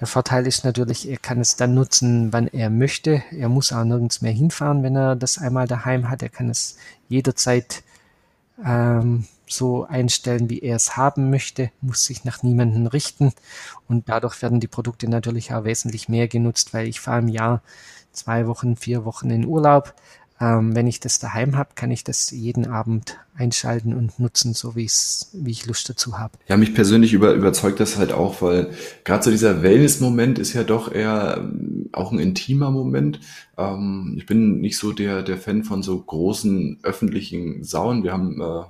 Der Vorteil ist natürlich, er kann es dann nutzen, wann er möchte. Er muss auch nirgends mehr hinfahren, wenn er das einmal daheim hat. Er kann es jederzeit ähm, so einstellen, wie er es haben möchte, muss sich nach niemanden richten und dadurch werden die Produkte natürlich auch wesentlich mehr genutzt, weil ich fahre im Jahr zwei Wochen, vier Wochen in Urlaub, ähm, wenn ich das daheim habe, kann ich das jeden Abend einschalten und nutzen, so wie wie ich Lust dazu habe. Ja, mich persönlich über, überzeugt das halt auch, weil gerade so dieser Wellness-Moment ist ja doch eher ähm, auch ein intimer Moment. Ähm, ich bin nicht so der, der Fan von so großen öffentlichen Saunen. Wir haben äh,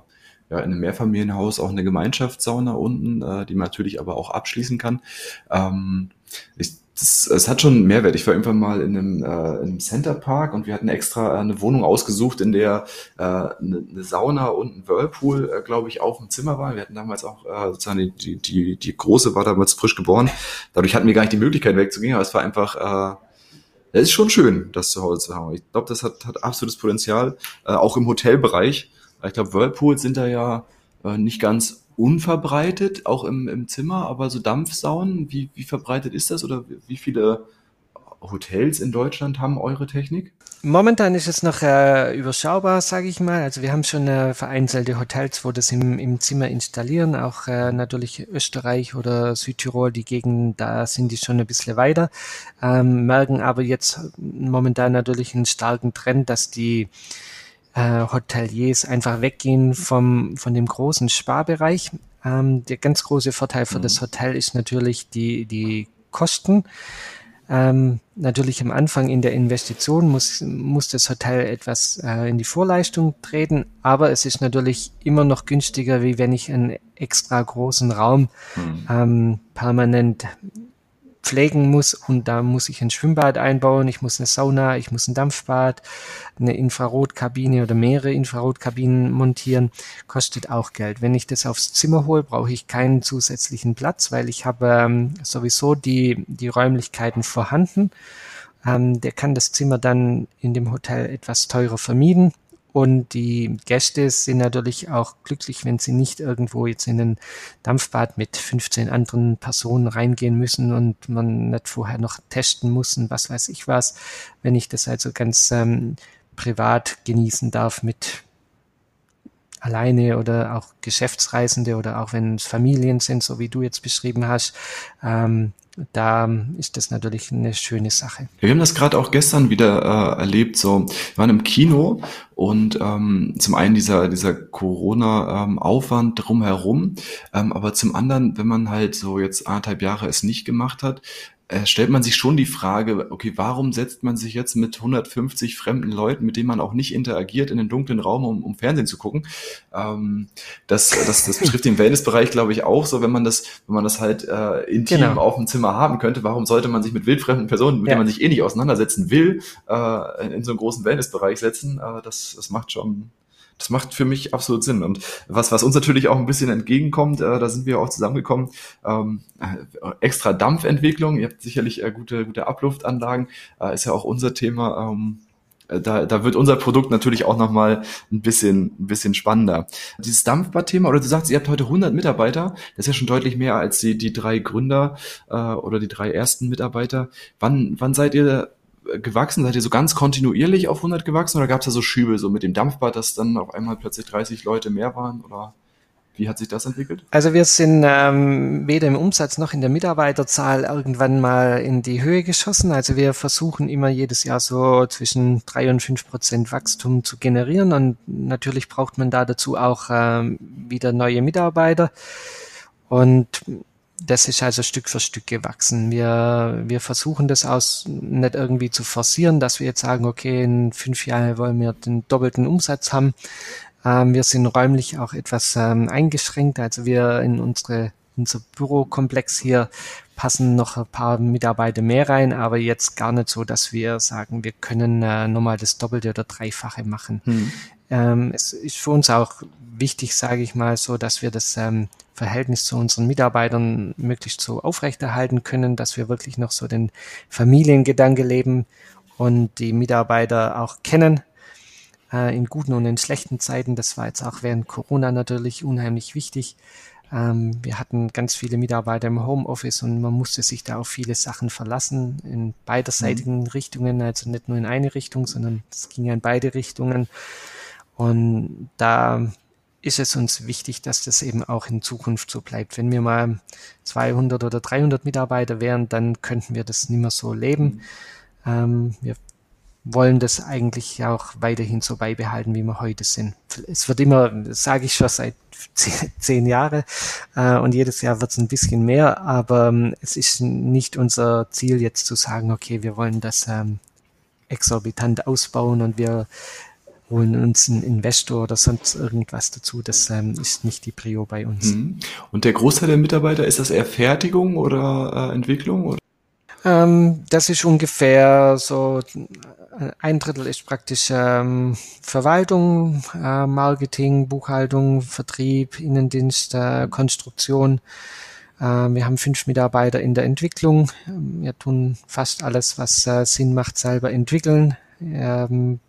ja in einem Mehrfamilienhaus auch eine Gemeinschaftssauna unten, äh, die man natürlich aber auch abschließen kann. Ähm, ich, das, es hat schon Mehrwert. Ich war irgendwann mal in einem, äh, in einem Center Park und wir hatten extra eine Wohnung ausgesucht, in der äh, eine, eine Sauna und ein Whirlpool, äh, glaube ich, auf dem Zimmer waren. Wir hatten damals auch äh, sozusagen die, die, die, die große war damals frisch geboren. Dadurch hatten wir gar nicht die Möglichkeit wegzugehen, aber es war einfach äh, es ist schon schön, das zu Hause zu haben. Ich glaube, das hat, hat absolutes Potenzial, äh, auch im Hotelbereich. Ich glaube, Whirlpools sind da ja äh, nicht ganz unverbreitet, auch im, im Zimmer, aber so Dampfsaunen, wie, wie verbreitet ist das oder wie viele Hotels in Deutschland haben eure Technik? Momentan ist es noch äh, überschaubar, sage ich mal. Also wir haben schon äh, vereinzelte Hotels, wo das im, im Zimmer installieren. Auch äh, natürlich Österreich oder Südtirol, die Gegenden, da sind die schon ein bisschen weiter. Ähm, merken aber jetzt momentan natürlich einen starken Trend, dass die äh, Hoteliers einfach weggehen vom, von dem großen Sparbereich. Ähm, der ganz große Vorteil für mhm. das Hotel ist natürlich die, die Kosten. Ähm, natürlich am Anfang in der Investition muss, muss das Hotel etwas äh, in die Vorleistung treten, aber es ist natürlich immer noch günstiger, wie wenn ich einen extra großen Raum mhm. ähm, permanent pflegen muss und da muss ich ein Schwimmbad einbauen, ich muss eine Sauna, ich muss ein Dampfbad, eine Infrarotkabine oder mehrere Infrarotkabinen montieren, kostet auch Geld. Wenn ich das aufs Zimmer hole, brauche ich keinen zusätzlichen Platz, weil ich habe ähm, sowieso die, die Räumlichkeiten vorhanden. Ähm, der kann das Zimmer dann in dem Hotel etwas teurer vermieden und die Gäste sind natürlich auch glücklich, wenn sie nicht irgendwo jetzt in ein Dampfbad mit 15 anderen Personen reingehen müssen und man nicht vorher noch testen muss und was weiß ich was. Wenn ich das also ganz ähm, privat genießen darf mit alleine oder auch Geschäftsreisende oder auch wenn es Familien sind, so wie du jetzt beschrieben hast, ähm, da ist das natürlich eine schöne Sache. Wir haben das gerade auch gestern wieder äh, erlebt. So, wir waren im Kino und ähm, zum einen dieser dieser Corona-Aufwand ähm, drumherum, ähm, aber zum anderen, wenn man halt so jetzt anderthalb Jahre es nicht gemacht hat, stellt man sich schon die Frage, okay, warum setzt man sich jetzt mit 150 fremden Leuten, mit denen man auch nicht interagiert, in den dunklen Raum, um, um Fernsehen zu gucken? Ähm, das, das, das betrifft den Wellnessbereich, glaube ich, auch so, wenn man das, wenn man das halt äh, intim genau. auf dem Zimmer haben könnte, warum sollte man sich mit wildfremden Personen, mit ja. denen man sich eh nicht auseinandersetzen will, äh, in, in so einen großen Wellnessbereich setzen? Äh, das, das macht schon, das macht für mich absolut Sinn. Und was, was uns natürlich auch ein bisschen entgegenkommt, äh, da sind wir auch zusammengekommen, ähm, äh, extra Dampfentwicklung, ihr habt sicherlich äh, gute, gute Abluftanlagen, äh, ist ja auch unser Thema. Ähm, äh, da, da wird unser Produkt natürlich auch nochmal ein bisschen, ein bisschen spannender. Dieses Dampfbad-Thema, oder du sagst, ihr habt heute 100 Mitarbeiter, das ist ja schon deutlich mehr als die, die drei Gründer äh, oder die drei ersten Mitarbeiter. Wann, wann seid ihr gewachsen? Seid ihr so ganz kontinuierlich auf 100 gewachsen oder gab es da so Schübe, so mit dem Dampfbad, dass dann auf einmal plötzlich 30 Leute mehr waren? Oder wie hat sich das entwickelt? Also wir sind ähm, weder im Umsatz noch in der Mitarbeiterzahl irgendwann mal in die Höhe geschossen. Also wir versuchen immer jedes Jahr so zwischen drei und fünf Prozent Wachstum zu generieren und natürlich braucht man da dazu auch ähm, wieder neue Mitarbeiter. Und das ist also Stück für Stück gewachsen. Wir, wir versuchen das aus nicht irgendwie zu forcieren, dass wir jetzt sagen, okay, in fünf Jahren wollen wir den doppelten Umsatz haben. Ähm, wir sind räumlich auch etwas ähm, eingeschränkt. Also wir in unsere unser Bürokomplex hier passen noch ein paar Mitarbeiter mehr rein, aber jetzt gar nicht so, dass wir sagen, wir können äh, nochmal das Doppelte oder Dreifache machen. Hm. Ähm, es ist für uns auch wichtig, sage ich mal, so, dass wir das ähm, Verhältnis zu unseren Mitarbeitern möglichst so aufrechterhalten können, dass wir wirklich noch so den Familiengedanke leben und die Mitarbeiter auch kennen äh, in guten und in schlechten Zeiten. Das war jetzt auch während Corona natürlich unheimlich wichtig. Ähm, wir hatten ganz viele Mitarbeiter im Homeoffice und man musste sich da auf viele Sachen verlassen, in beiderseitigen mhm. Richtungen, also nicht nur in eine Richtung, sondern es ging ja in beide Richtungen. Und da ist es uns wichtig, dass das eben auch in Zukunft so bleibt. Wenn wir mal 200 oder 300 Mitarbeiter wären, dann könnten wir das nicht mehr so leben. Mhm. Ähm, wir wollen das eigentlich auch weiterhin so beibehalten, wie wir heute sind. Es wird immer, sage ich schon seit zehn Jahre äh, und jedes Jahr wird es ein bisschen mehr, aber ähm, es ist nicht unser Ziel jetzt zu sagen, okay, wir wollen das ähm, exorbitant ausbauen und wir holen uns einen Investor oder sonst irgendwas dazu. Das ähm, ist nicht die Prio bei uns. Mhm. Und der Großteil der Mitarbeiter, ist das eher Fertigung oder äh, Entwicklung? Oder? Ähm, das ist ungefähr so ein Drittel ist praktisch ähm, Verwaltung, äh, Marketing, Buchhaltung, Vertrieb, Innendienst, äh, Konstruktion. Äh, wir haben fünf Mitarbeiter in der Entwicklung. Wir tun fast alles, was äh, Sinn macht, selber entwickeln. Ähm,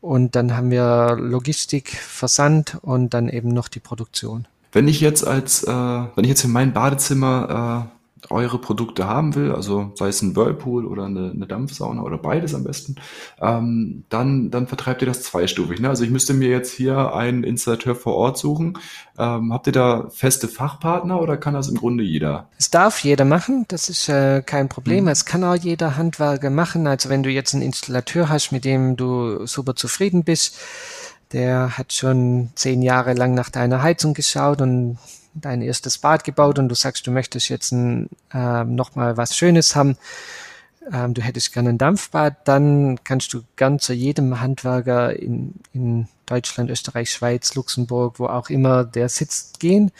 und dann haben wir Logistik, Versand und dann eben noch die Produktion. Wenn ich jetzt als, äh, wenn ich jetzt in mein Badezimmer äh, eure Produkte haben will, also sei es ein Whirlpool oder eine, eine Dampfsauna oder beides am besten, ähm, dann, dann vertreibt ihr das zweistufig. Ne? Also ich müsste mir jetzt hier einen Installateur vor Ort suchen. Ähm, habt ihr da feste Fachpartner oder kann das im Grunde jeder? Es darf jeder machen, das ist äh, kein Problem. Mhm. Es kann auch jeder Handwerker machen. Also wenn du jetzt einen Installateur hast, mit dem du super zufrieden bist, der hat schon zehn Jahre lang nach deiner Heizung geschaut und dein erstes Bad gebaut und du sagst, du möchtest jetzt ein, äh, nochmal was Schönes haben, ähm, du hättest gerne ein Dampfbad, dann kannst du gern zu jedem Handwerker in, in Deutschland, Österreich, Schweiz, Luxemburg, wo auch immer der sitzt, gehen.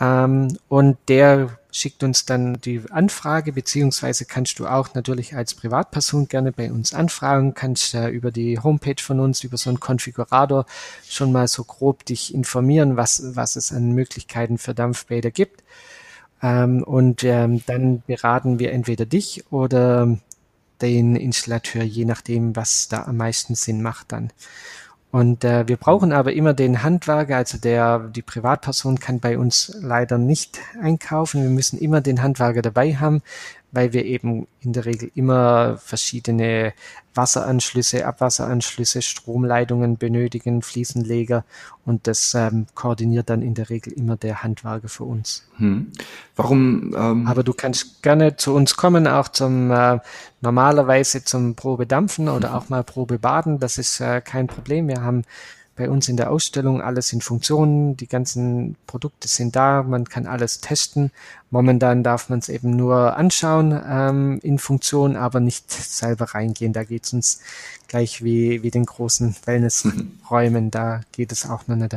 Ähm, und der schickt uns dann die Anfrage, beziehungsweise kannst du auch natürlich als Privatperson gerne bei uns anfragen, kannst äh, über die Homepage von uns, über so einen Konfigurator schon mal so grob dich informieren, was, was es an Möglichkeiten für Dampfbäder gibt. Ähm, und ähm, dann beraten wir entweder dich oder den Installateur, je nachdem, was da am meisten Sinn macht dann. Und äh, wir brauchen aber immer den Handwerker, also der, die Privatperson kann bei uns leider nicht einkaufen. Wir müssen immer den Handwerker dabei haben, weil wir eben in der Regel immer verschiedene Wasseranschlüsse, Abwasseranschlüsse, Stromleitungen benötigen, Fliesenleger und das ähm, koordiniert dann in der Regel immer der Handwerker für uns. Hm. Warum? Ähm Aber du kannst gerne zu uns kommen, auch zum äh, normalerweise zum Probedampfen oder auch mal Probebaden. Das ist äh, kein Problem. Wir haben bei uns in der Ausstellung alles in Funktion, die ganzen Produkte sind da, man kann alles testen. Momentan darf man es eben nur anschauen ähm, in Funktion, aber nicht selber reingehen. Da geht es uns gleich wie, wie den großen Wellnessräumen, da geht es auch noch nicht.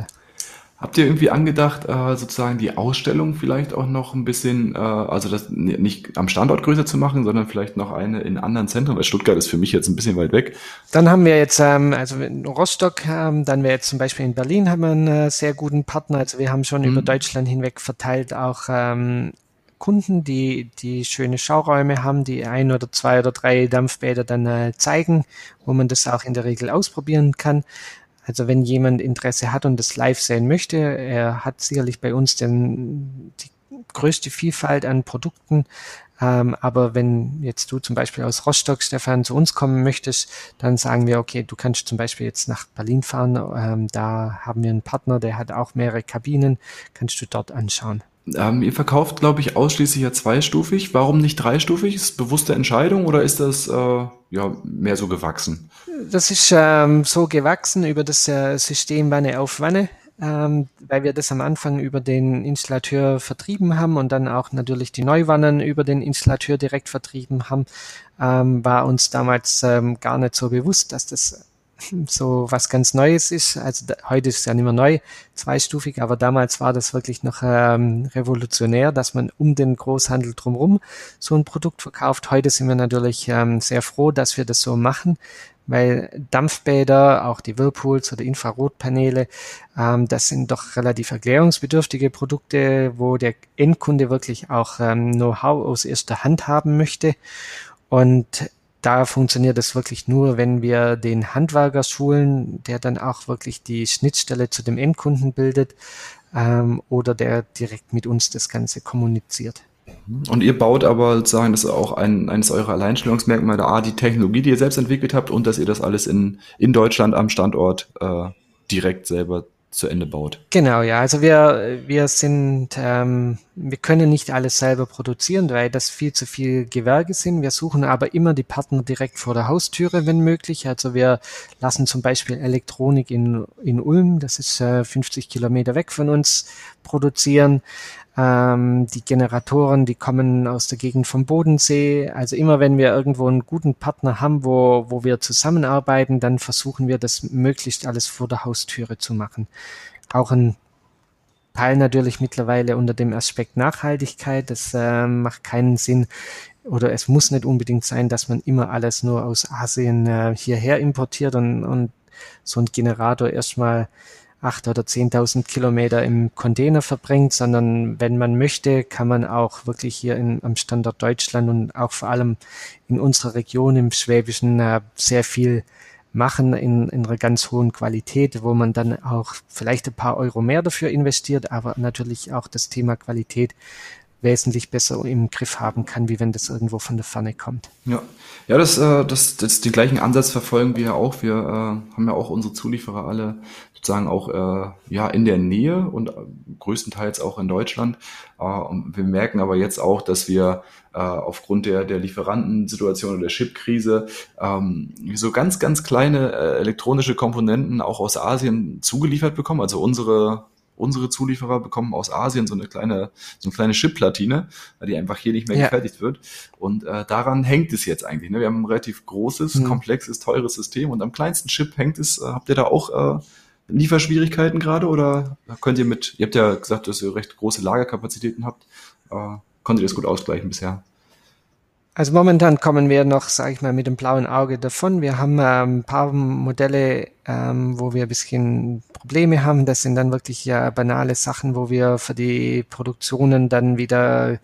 Habt ihr irgendwie angedacht, äh, sozusagen die Ausstellung vielleicht auch noch ein bisschen, äh, also das nicht am Standort größer zu machen, sondern vielleicht noch eine in anderen Zentren, weil Stuttgart ist für mich jetzt ein bisschen weit weg. Dann haben wir jetzt, ähm, also in Rostock, ähm, dann wir jetzt zum Beispiel in Berlin haben wir einen äh, sehr guten Partner. Also wir haben schon mhm. über Deutschland hinweg verteilt auch ähm, Kunden, die, die schöne Schauräume haben, die ein oder zwei oder drei Dampfbäder dann äh, zeigen, wo man das auch in der Regel ausprobieren kann. Also wenn jemand Interesse hat und das live sehen möchte, er hat sicherlich bei uns den, die größte Vielfalt an Produkten. Ähm, aber wenn jetzt du zum Beispiel aus Rostock, Stefan, zu uns kommen möchtest, dann sagen wir, okay, du kannst zum Beispiel jetzt nach Berlin fahren. Ähm, da haben wir einen Partner, der hat auch mehrere Kabinen, kannst du dort anschauen. Ähm, ihr verkauft, glaube ich, ausschließlich ja zweistufig. Warum nicht dreistufig? Ist bewusste Entscheidung oder ist das äh, ja mehr so gewachsen? Das ist ähm, so gewachsen über das äh, System Wanne auf Wanne, ähm, weil wir das am Anfang über den Installateur vertrieben haben und dann auch natürlich die Neuwannen über den Installateur direkt vertrieben haben, ähm, war uns damals ähm, gar nicht so bewusst, dass das so was ganz Neues ist. Also da, heute ist es ja nicht mehr neu, zweistufig, aber damals war das wirklich noch ähm, revolutionär, dass man um den Großhandel drumherum so ein Produkt verkauft. Heute sind wir natürlich ähm, sehr froh, dass wir das so machen, weil Dampfbäder, auch die Whirlpools oder Infrarotpaneele, ähm, das sind doch relativ erklärungsbedürftige Produkte, wo der Endkunde wirklich auch ähm, Know-how aus erster Hand haben möchte. Und da funktioniert es wirklich nur, wenn wir den Handwerker schulen, der dann auch wirklich die Schnittstelle zu dem Endkunden bildet ähm, oder der direkt mit uns das Ganze kommuniziert. Und ihr baut aber sozusagen, das ist auch ein, eines eurer Alleinstellungsmerkmale, A, die Technologie, die ihr selbst entwickelt habt und dass ihr das alles in, in Deutschland am Standort äh, direkt selber zu Ende baut. Genau, ja. Also wir, wir sind, ähm, wir können nicht alles selber produzieren, weil das viel zu viel Gewerke sind. Wir suchen aber immer die Partner direkt vor der Haustüre, wenn möglich. Also wir lassen zum Beispiel Elektronik in, in Ulm, das ist äh, 50 Kilometer weg von uns, produzieren. Ähm, die Generatoren, die kommen aus der Gegend vom Bodensee. Also immer wenn wir irgendwo einen guten Partner haben, wo, wo wir zusammenarbeiten, dann versuchen wir das möglichst alles vor der Haustüre zu machen. Auch ein Teil natürlich mittlerweile unter dem Aspekt Nachhaltigkeit. Das äh, macht keinen Sinn oder es muss nicht unbedingt sein, dass man immer alles nur aus Asien äh, hierher importiert und, und so ein Generator erstmal acht oder zehntausend Kilometer im Container verbringt, sondern wenn man möchte, kann man auch wirklich hier in, am Standort Deutschland und auch vor allem in unserer Region im Schwäbischen äh, sehr viel machen in, in einer ganz hohen Qualität, wo man dann auch vielleicht ein paar Euro mehr dafür investiert, aber natürlich auch das Thema Qualität wesentlich besser im Griff haben kann, wie wenn das irgendwo von der Ferne kommt. Ja, ja das, äh, das, das den gleichen Ansatz verfolgen wir ja auch. Wir äh, haben ja auch unsere Zulieferer alle sozusagen auch äh, ja in der Nähe und äh, größtenteils auch in Deutschland. Äh, wir merken aber jetzt auch, dass wir äh, aufgrund der, der Lieferantensituation oder der Chipkrise ähm, so ganz, ganz kleine äh, elektronische Komponenten auch aus Asien zugeliefert bekommen. Also unsere unsere Zulieferer bekommen aus Asien so eine kleine, so eine kleine Chip-Platine, die einfach hier nicht mehr ja. gefertigt wird. Und äh, daran hängt es jetzt eigentlich. Ne? Wir haben ein relativ großes, mhm. komplexes, teures System und am kleinsten Chip hängt es. Äh, habt ihr da auch äh, Lieferschwierigkeiten gerade oder könnt ihr mit, ihr habt ja gesagt, dass ihr recht große Lagerkapazitäten habt, äh, konntet ihr das gut ausgleichen bisher? Also momentan kommen wir noch, sage ich mal, mit dem blauen Auge davon. Wir haben ähm, ein paar Modelle, ähm, wo wir ein bisschen Probleme haben. Das sind dann wirklich ja banale Sachen, wo wir für die Produktionen dann wieder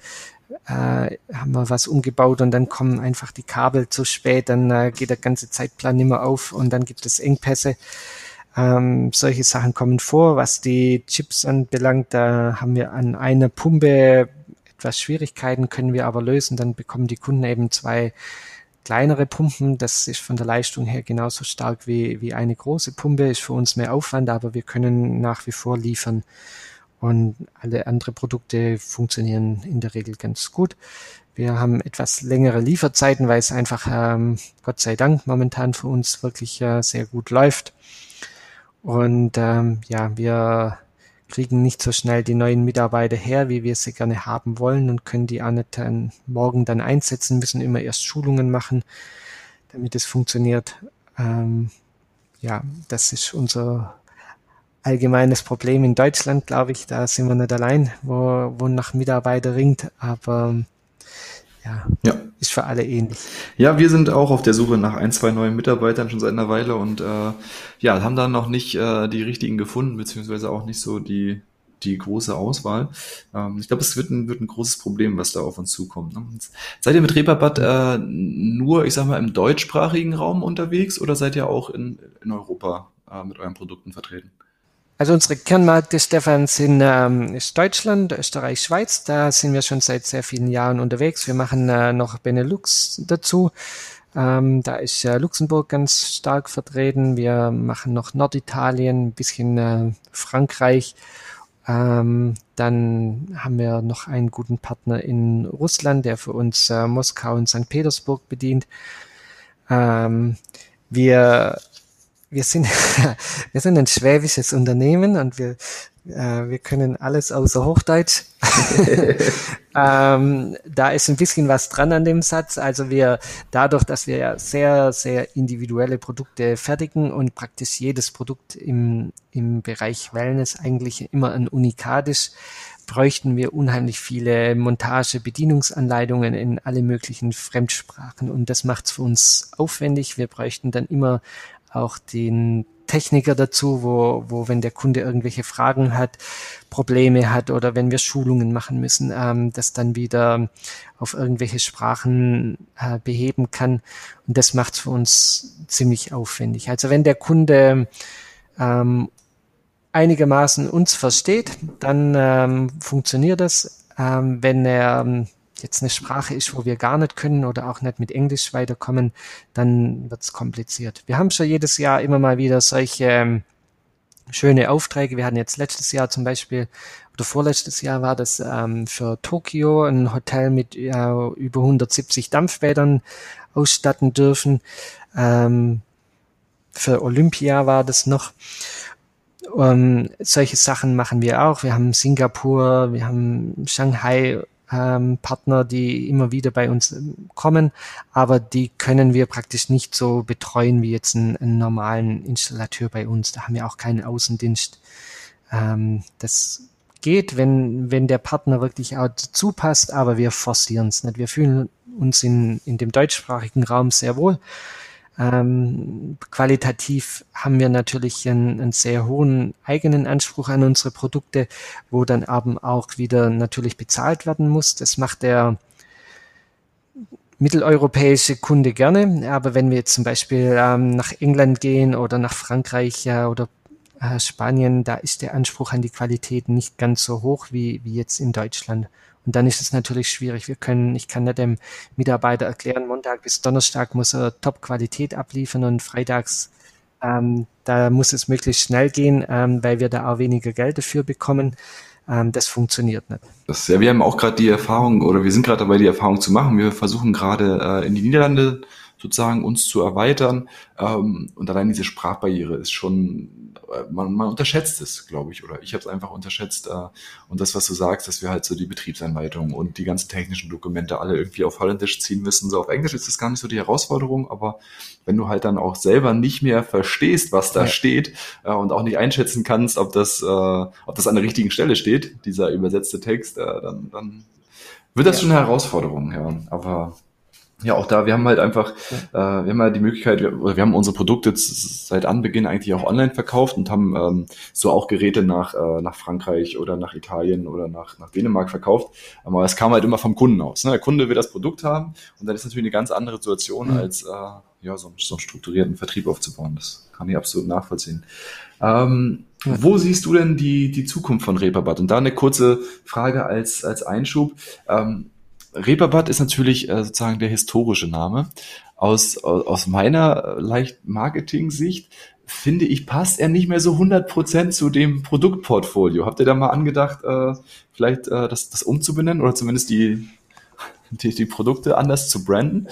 äh, haben wir was umgebaut und dann kommen einfach die Kabel zu spät, dann äh, geht der ganze Zeitplan nicht mehr auf und dann gibt es Engpässe. Ähm, solche Sachen kommen vor. Was die Chips anbelangt, da haben wir an einer Pumpe etwas Schwierigkeiten, können wir aber lösen. Dann bekommen die Kunden eben zwei kleinere Pumpen. Das ist von der Leistung her genauso stark wie, wie eine große Pumpe, ist für uns mehr Aufwand, aber wir können nach wie vor liefern. Und alle andere Produkte funktionieren in der Regel ganz gut. Wir haben etwas längere Lieferzeiten, weil es einfach, ähm, Gott sei Dank, momentan für uns wirklich äh, sehr gut läuft. Und ähm, ja, wir kriegen nicht so schnell die neuen Mitarbeiter her, wie wir sie gerne haben wollen und können die auch nicht dann morgen dann einsetzen, müssen immer erst Schulungen machen, damit es funktioniert. Ähm, ja, das ist unser allgemeines Problem in Deutschland, glaube ich. Da sind wir nicht allein, wo, wo nach Mitarbeiter ringt, aber ja, ja, ist für alle ähnlich. Ja, wir sind auch auf der Suche nach ein, zwei neuen Mitarbeitern schon seit einer Weile und äh, ja, haben da noch nicht äh, die richtigen gefunden, beziehungsweise auch nicht so die, die große Auswahl. Ähm, ich glaube, es wird ein, wird ein großes Problem, was da auf uns zukommt. Ne? Seid ihr mit Reeperbahn äh, nur, ich sag mal, im deutschsprachigen Raum unterwegs oder seid ihr auch in, in Europa äh, mit euren Produkten vertreten? Also unsere Kernmärkte, Stefan, sind ähm, ist Deutschland, Österreich, Schweiz. Da sind wir schon seit sehr vielen Jahren unterwegs. Wir machen äh, noch Benelux dazu. Ähm, da ist äh, Luxemburg ganz stark vertreten. Wir machen noch Norditalien, ein bisschen äh, Frankreich. Ähm, dann haben wir noch einen guten Partner in Russland, der für uns äh, Moskau und St. Petersburg bedient. Ähm, wir wir sind, wir sind ein schwäbisches Unternehmen und wir, Äh, wir können alles außer Hochdeutsch. ähm, da ist ein bisschen was dran an dem Satz. Also wir, dadurch, dass wir ja sehr, sehr individuelle Produkte fertigen und praktisch jedes Produkt im, im Bereich Wellness eigentlich immer ein Unikat ist, bräuchten wir unheimlich viele Montage, Bedienungsanleitungen in alle möglichen Fremdsprachen und das macht es für uns aufwendig. Wir bräuchten dann immer auch den Techniker dazu, wo, wo wenn der Kunde irgendwelche Fragen hat, Probleme hat oder wenn wir Schulungen machen müssen, ähm, das dann wieder auf irgendwelche Sprachen äh, beheben kann. Und das macht es für uns ziemlich aufwendig. Also wenn der Kunde ähm, einigermaßen uns versteht, dann ähm, funktioniert das. Ähm, wenn er ähm, jetzt eine Sprache ist, wo wir gar nicht können oder auch nicht mit Englisch weiterkommen, dann wird es kompliziert. Wir haben schon jedes Jahr immer mal wieder solche ähm, schöne Aufträge. Wir hatten jetzt letztes Jahr zum Beispiel, oder vorletztes Jahr war das ähm, für Tokio ein Hotel mit äh, über 170 Dampfbädern ausstatten dürfen. Ähm, für Olympia war das noch. Um, solche Sachen machen wir auch. Wir haben Singapur, wir haben Shanghai ähm, Partner, die immer wieder bei uns ähm, kommen, aber die können wir praktisch nicht so betreuen wie jetzt einen, einen normalen Installateur bei uns. Da haben wir auch keinen Außendienst. Ähm, das geht, wenn, wenn der Partner wirklich auch dazu passt, aber wir forcieren es nicht. Wir fühlen uns in, in dem deutschsprachigen Raum sehr wohl ähm, qualitativ haben wir natürlich einen, einen, sehr hohen eigenen Anspruch an unsere Produkte, wo dann eben auch wieder natürlich bezahlt werden muss. Das macht der mitteleuropäische Kunde gerne. Aber wenn wir jetzt zum Beispiel ähm, nach England gehen oder nach Frankreich äh, oder äh, Spanien, da ist der Anspruch an die Qualität nicht ganz so hoch wie, wie jetzt in Deutschland. Und dann ist es natürlich schwierig. Wir können, ich kann nicht dem Mitarbeiter erklären, Montag bis Donnerstag muss er Top-Qualität abliefern und freitags ähm, da muss es möglichst schnell gehen, ähm, weil wir da auch weniger Geld dafür bekommen. Ähm, das funktioniert nicht. Das, ja, wir haben auch gerade die Erfahrung oder wir sind gerade dabei, die Erfahrung zu machen. Wir versuchen gerade äh, in die Niederlande sozusagen uns zu erweitern. Ähm, und allein diese Sprachbarriere ist schon, äh, man, man unterschätzt es, glaube ich, oder ich habe es einfach unterschätzt. Äh, und das, was du sagst, dass wir halt so die Betriebsanleitung und die ganzen technischen Dokumente alle irgendwie auf Holländisch ziehen müssen. So auf Englisch ist das gar nicht so die Herausforderung, aber wenn du halt dann auch selber nicht mehr verstehst, was da ja. steht äh, und auch nicht einschätzen kannst, ob das, äh, ob das an der richtigen Stelle steht, dieser übersetzte Text, äh, dann, dann wird das ja. schon eine Herausforderung, ja. Aber ja, auch da, wir haben halt einfach, ja. äh, wir haben halt die Möglichkeit, wir, wir haben unsere Produkte seit Anbeginn eigentlich auch online verkauft und haben ähm, so auch Geräte nach, äh, nach Frankreich oder nach Italien oder nach, nach Dänemark verkauft. Aber es kam halt immer vom Kunden aus. Ne? Der Kunde will das Produkt haben und dann ist natürlich eine ganz andere Situation, mhm. als äh, ja, so, so einen strukturierten Vertrieb aufzubauen. Das kann ich absolut nachvollziehen. Ähm. Wo siehst du denn die, die Zukunft von Repabat? Und da eine kurze Frage als, als Einschub. Ähm, Reeperbahn ist natürlich äh, sozusagen der historische Name. Aus, aus, aus meiner äh, leicht Marketing-Sicht finde ich, passt er nicht mehr so 100% zu dem Produktportfolio. Habt ihr da mal angedacht, äh, vielleicht äh, das, das umzubenennen oder zumindest die, die, die Produkte anders zu branden?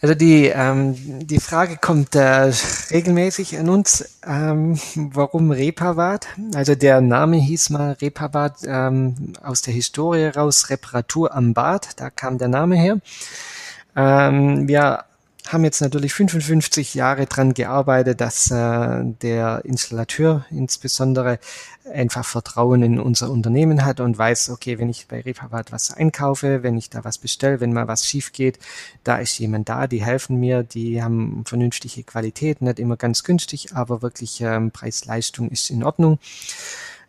Also die, ähm, die Frage kommt äh, regelmäßig an uns, ähm, warum Repavat? Also der Name hieß mal Repavat ähm, aus der Historie raus, Reparatur am Bad, da kam der Name her. Ähm, wir haben jetzt natürlich 55 Jahre dran gearbeitet, dass äh, der Installateur insbesondere einfach Vertrauen in unser Unternehmen hat und weiß, okay, wenn ich bei Repavat was einkaufe, wenn ich da was bestelle, wenn mal was schief geht, da ist jemand da, die helfen mir, die haben vernünftige Qualität, nicht immer ganz günstig, aber wirklich ähm, Preis-Leistung ist in Ordnung.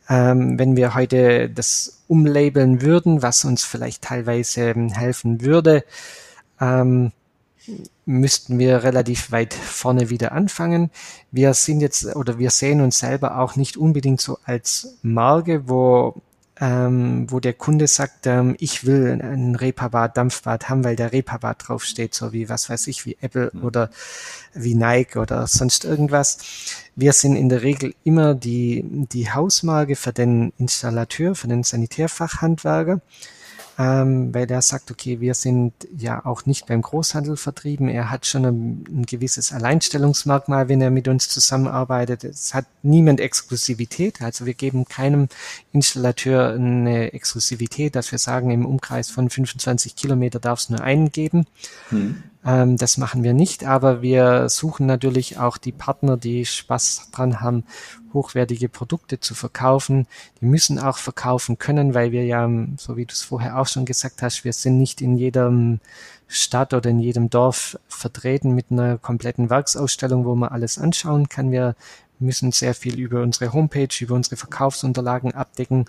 Ähm, wenn wir heute das umlabeln würden, was uns vielleicht teilweise ähm, helfen würde, ähm, müssten wir relativ weit vorne wieder anfangen. Wir sind jetzt oder wir sehen uns selber auch nicht unbedingt so als Marke, wo ähm, wo der Kunde sagt, ähm, ich will ein Repabat Dampfbad haben, weil der Repabat draufsteht, so wie was weiß ich, wie Apple mhm. oder wie Nike oder sonst irgendwas. Wir sind in der Regel immer die, die Hausmarke für den Installateur, für den Sanitärfachhandwerker ähm, weil er sagt, okay, wir sind ja auch nicht beim Großhandel vertrieben. Er hat schon ein, ein gewisses Alleinstellungsmerkmal, wenn er mit uns zusammenarbeitet. Es hat niemand Exklusivität. Also wir geben keinem Installateur eine Exklusivität, dass wir sagen, im Umkreis von 25 Kilometer darf es nur einen geben. Hm. Ähm, das machen wir nicht, aber wir suchen natürlich auch die Partner, die Spaß dran haben, hochwertige Produkte zu verkaufen. Die müssen auch verkaufen können, weil wir ja, so wie du es vorher auch schon gesagt hast, wir sind nicht in jedem Stadt oder in jedem Dorf vertreten mit einer kompletten Werksausstellung, wo man alles anschauen kann. Wir müssen sehr viel über unsere Homepage, über unsere Verkaufsunterlagen abdecken,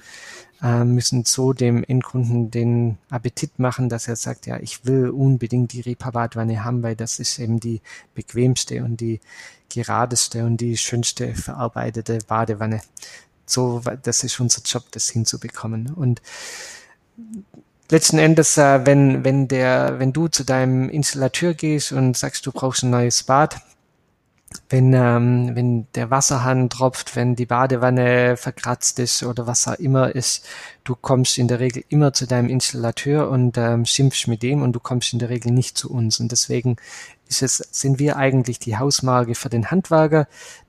äh, müssen so dem Endkunden den Appetit machen, dass er sagt, ja, ich will unbedingt die Reparatwanne haben, weil das ist eben die bequemste und die geradeste und die schönste verarbeitete Badewanne. So, das ist unser Job, das hinzubekommen. Und letzten Endes, äh, wenn, wenn der, wenn du zu deinem Installateur gehst und sagst, du brauchst ein neues Bad, wenn, ähm, wenn der Wasserhahn tropft, wenn die Badewanne verkratzt ist oder was auch immer ist, du kommst in der Regel immer zu deinem Installateur und ähm, schimpfst mit dem und du kommst in der Regel nicht zu uns. Und deswegen ist es, sind wir eigentlich die Hausmarke für den Handwerker,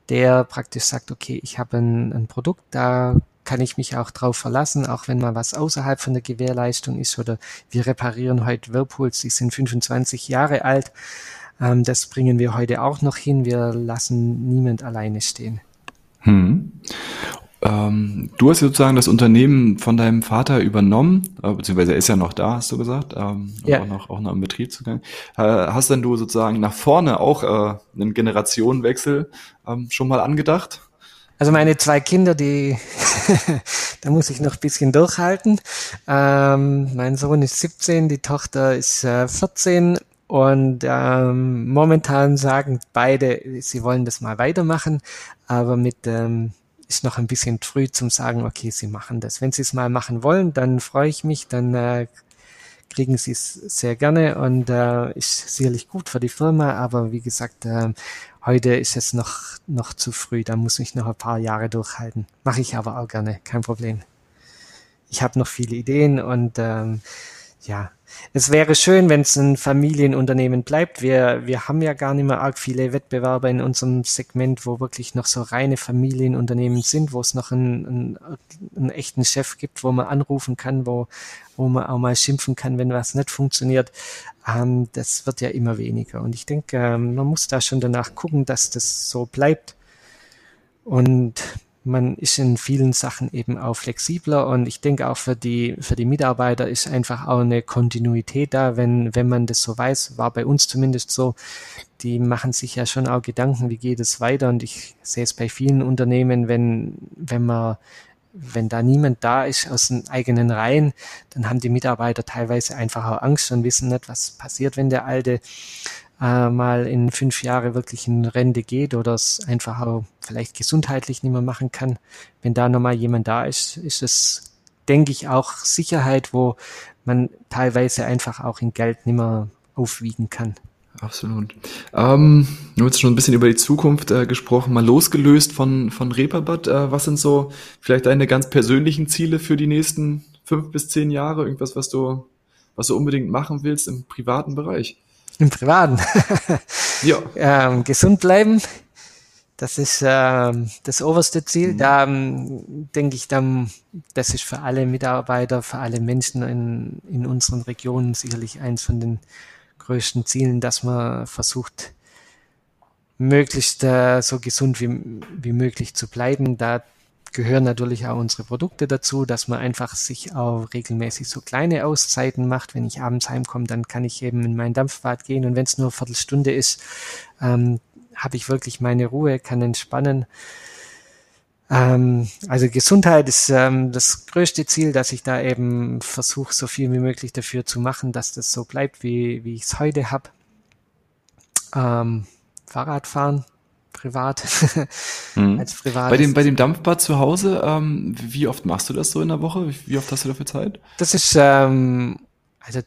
der praktisch sagt, okay, ich habe ein, ein Produkt, da kann ich mich auch drauf verlassen, auch wenn mal was außerhalb von der Gewährleistung ist oder wir reparieren heute Whirlpools, die sind 25 Jahre alt ähm, das bringen wir heute auch noch hin. Wir lassen niemand alleine stehen. Hm. Ähm, du hast sozusagen das Unternehmen von deinem Vater übernommen, äh, beziehungsweise er ist ja noch da, hast du gesagt, ähm, ja. auch noch auch noch im Betrieb zu gehen. Äh, hast denn du sozusagen nach vorne auch äh, einen Generationenwechsel ähm, schon mal angedacht? Also meine zwei Kinder, die, da muss ich noch ein bisschen durchhalten. Ähm, mein Sohn ist 17, die Tochter ist äh, 14 und ähm, momentan sagen beide, sie wollen das mal weitermachen, aber mit ähm, ist noch ein bisschen früh zum sagen, okay, sie machen das. Wenn sie es mal machen wollen, dann freue ich mich, dann äh, kriegen sie es sehr gerne und äh, ist sicherlich gut für die Firma, aber wie gesagt, äh, heute ist es noch, noch zu früh, da muss ich noch ein paar Jahre durchhalten. Mache ich aber auch gerne, kein Problem. Ich habe noch viele Ideen und ähm, ja, es wäre schön, wenn es ein Familienunternehmen bleibt. Wir, wir haben ja gar nicht mehr arg viele Wettbewerber in unserem Segment, wo wirklich noch so reine Familienunternehmen sind, wo es noch einen, einen, einen echten Chef gibt, wo man anrufen kann, wo, wo man auch mal schimpfen kann, wenn was nicht funktioniert. Ähm, das wird ja immer weniger. Und ich denke, ähm, man muss da schon danach gucken, dass das so bleibt. Und man ist in vielen Sachen eben auch flexibler und ich denke auch für die, für die Mitarbeiter ist einfach auch eine Kontinuität da, wenn, wenn man das so weiß, war bei uns zumindest so, die machen sich ja schon auch Gedanken, wie geht es weiter und ich sehe es bei vielen Unternehmen, wenn, wenn man wenn da niemand da ist aus den eigenen Reihen, dann haben die Mitarbeiter teilweise einfach auch Angst und wissen nicht, was passiert, wenn der alte äh, mal in fünf Jahre wirklich in Rente geht oder es einfach auch vielleicht gesundheitlich nicht mehr machen kann, wenn da nochmal jemand da ist, ist es, denke ich, auch Sicherheit, wo man teilweise einfach auch in Geld nicht mehr aufwiegen kann. Absolut. Ähm, du hast schon ein bisschen über die Zukunft äh, gesprochen, mal losgelöst von, von Reeperbahn. Äh, was sind so vielleicht deine ganz persönlichen Ziele für die nächsten fünf bis zehn Jahre? Irgendwas, was du, was du unbedingt machen willst im privaten Bereich? Im Privaten. ja. Ähm, gesund bleiben. Das ist ähm, das oberste Ziel. Mhm. Da ähm, denke ich, dann, das ist für alle Mitarbeiter, für alle Menschen in, in unseren Regionen sicherlich eins von den größten Zielen, dass man versucht, möglichst äh, so gesund wie, wie möglich zu bleiben. Da gehören natürlich auch unsere Produkte dazu, dass man einfach sich auch regelmäßig so kleine Auszeiten macht. Wenn ich abends heimkomme, dann kann ich eben in mein Dampfbad gehen und wenn es nur eine Viertelstunde ist, ähm, habe ich wirklich meine Ruhe, kann entspannen. Ähm, also Gesundheit ist ähm, das größte Ziel, dass ich da eben versuche, so viel wie möglich dafür zu machen, dass das so bleibt, wie, wie ich es heute habe. Ähm, Fahrradfahren privat. mhm. Als privat. Bei dem, bei dem Dampfbad zu Hause, ähm, wie oft machst du das so in der Woche? Wie oft hast du dafür Zeit? Das ist, ähm, also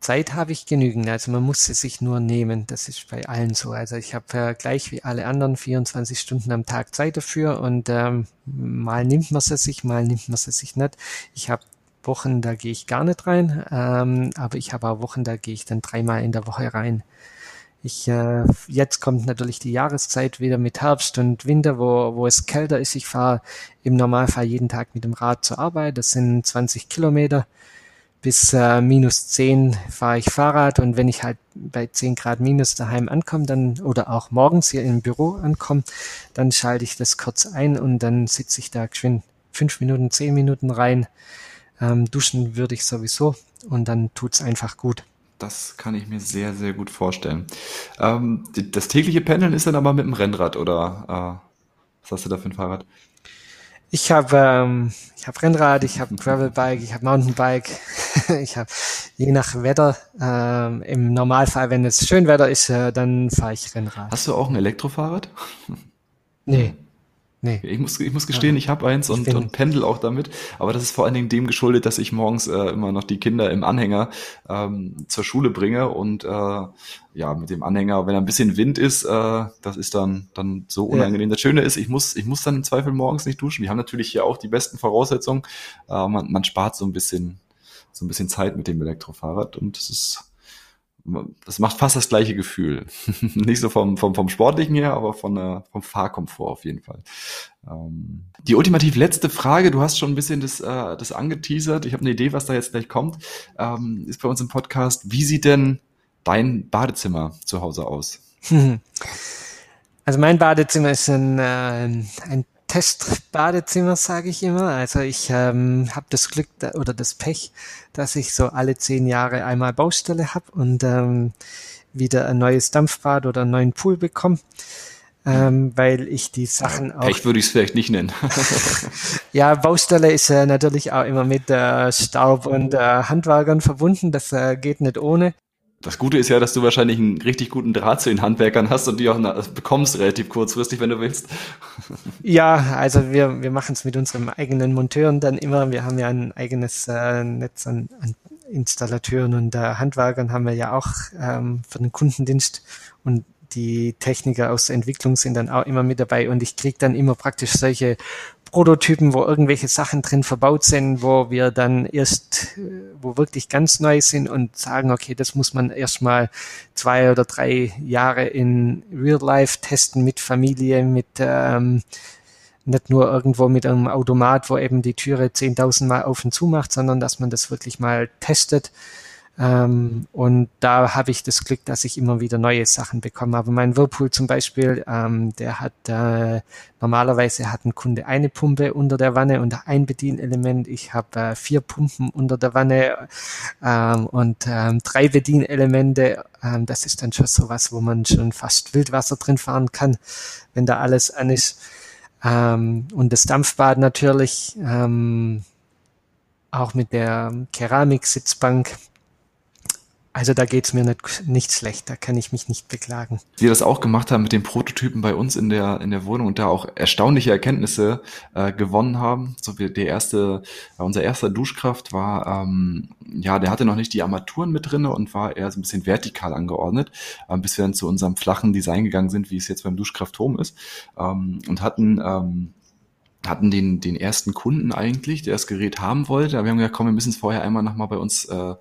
Zeit habe ich genügend. Also man muss es sich nur nehmen. Das ist bei allen so. Also ich habe äh, gleich wie alle anderen 24 Stunden am Tag Zeit dafür und ähm, mal nimmt man es sich, mal nimmt man es sich nicht. Ich habe Wochen, da gehe ich gar nicht rein, ähm, aber ich habe auch Wochen, da gehe ich dann dreimal in der Woche rein. Ich, äh, jetzt kommt natürlich die Jahreszeit wieder mit Herbst und Winter, wo, wo es kälter ist. Ich fahre im Normalfall jeden Tag mit dem Rad zur Arbeit. Das sind 20 Kilometer. Bis äh, minus 10 fahre ich Fahrrad und wenn ich halt bei 10 Grad minus daheim ankomme, dann oder auch morgens hier im Büro ankomme, dann schalte ich das kurz ein und dann sitze ich da geschwind fünf Minuten, zehn Minuten rein. Ähm, duschen würde ich sowieso und dann tut's einfach gut. Das kann ich mir sehr, sehr gut vorstellen. Ähm, das tägliche Pendeln ist dann aber mit dem Rennrad oder äh, was hast du da für ein Fahrrad? Ich habe ähm, ich hab Rennrad, ich habe Gravelbike, ich habe Mountainbike, ich habe je nach Wetter, ähm, im Normalfall, wenn es schön Wetter ist, äh, dann fahre ich Rennrad. Hast du auch ein Elektrofahrrad? Nee. Nee. Ich muss, ich muss gestehen, ja. ich habe eins und, und pendel auch damit. Aber das ist vor allen Dingen dem geschuldet, dass ich morgens äh, immer noch die Kinder im Anhänger ähm, zur Schule bringe und äh, ja, mit dem Anhänger, wenn ein bisschen Wind ist, äh, das ist dann, dann so unangenehm. Ja. Das Schöne ist, ich muss, ich muss dann im Zweifel morgens nicht duschen. Die haben natürlich hier auch die besten Voraussetzungen. Äh, man, man spart so ein bisschen, so ein bisschen Zeit mit dem Elektrofahrrad und es ist das macht fast das gleiche Gefühl. Nicht so vom, vom, vom Sportlichen her, aber von, vom Fahrkomfort auf jeden Fall. Ähm, die ultimativ letzte Frage, du hast schon ein bisschen das, äh, das angeteasert, ich habe eine Idee, was da jetzt gleich kommt, ähm, ist bei uns im Podcast, wie sieht denn dein Badezimmer zu Hause aus? Also mein Badezimmer ist ein, äh, ein Testbadezimmer, sage ich immer. Also ich ähm, habe das Glück da, oder das Pech, dass ich so alle zehn Jahre einmal Baustelle habe und ähm, wieder ein neues Dampfbad oder einen neuen Pool bekomme. Ähm, weil ich die Sachen auch. Pech würde ich es vielleicht nicht nennen. ja, Baustelle ist äh, natürlich auch immer mit äh, Staub und äh, Handwerkern verbunden. Das äh, geht nicht ohne. Das Gute ist ja, dass du wahrscheinlich einen richtig guten Draht zu den Handwerkern hast und die auch bekommst relativ kurzfristig, wenn du willst. Ja, also wir, wir machen es mit unserem eigenen Monteuren dann immer. Wir haben ja ein eigenes äh, Netz an, an Installateuren und äh, Handwerkern haben wir ja auch ähm, für den Kundendienst und die Techniker aus der Entwicklung sind dann auch immer mit dabei und ich krieg dann immer praktisch solche Prototypen, wo irgendwelche Sachen drin verbaut sind, wo wir dann erst, wo wirklich ganz neu sind und sagen, okay, das muss man erstmal zwei oder drei Jahre in Real Life testen mit Familie, mit ähm, nicht nur irgendwo mit einem Automat, wo eben die Türe 10.000 Mal auf und zu macht, sondern dass man das wirklich mal testet ähm, und da habe ich das Glück, dass ich immer wieder neue Sachen bekomme. Aber mein Whirlpool zum Beispiel, ähm, der hat äh, normalerweise hat ein Kunde eine Pumpe unter der Wanne und ein Bedienelement. Ich habe äh, vier Pumpen unter der Wanne ähm, und ähm, drei Bedienelemente. Ähm, das ist dann schon sowas, wo man schon fast Wildwasser drin fahren kann, wenn da alles an ist. Ähm, und das Dampfbad natürlich. Auch mit der Keramiksitzbank, also da geht's mir nicht, nicht schlecht, da kann ich mich nicht beklagen. Die das auch gemacht haben mit den Prototypen bei uns in der, in der Wohnung und da auch erstaunliche Erkenntnisse äh, gewonnen haben. So wie der erste, äh, unser erster Duschkraft war, ähm, ja, der hatte noch nicht die Armaturen mit drinne und war eher so ein bisschen vertikal angeordnet, äh, bis wir dann zu unserem flachen Design gegangen sind, wie es jetzt beim Duschkraft Home ist. Ähm, und hatten ähm, hatten den, den ersten Kunden eigentlich, der das Gerät haben wollte. Aber wir haben gesagt, komm, wir müssen es vorher einmal nochmal bei uns äh,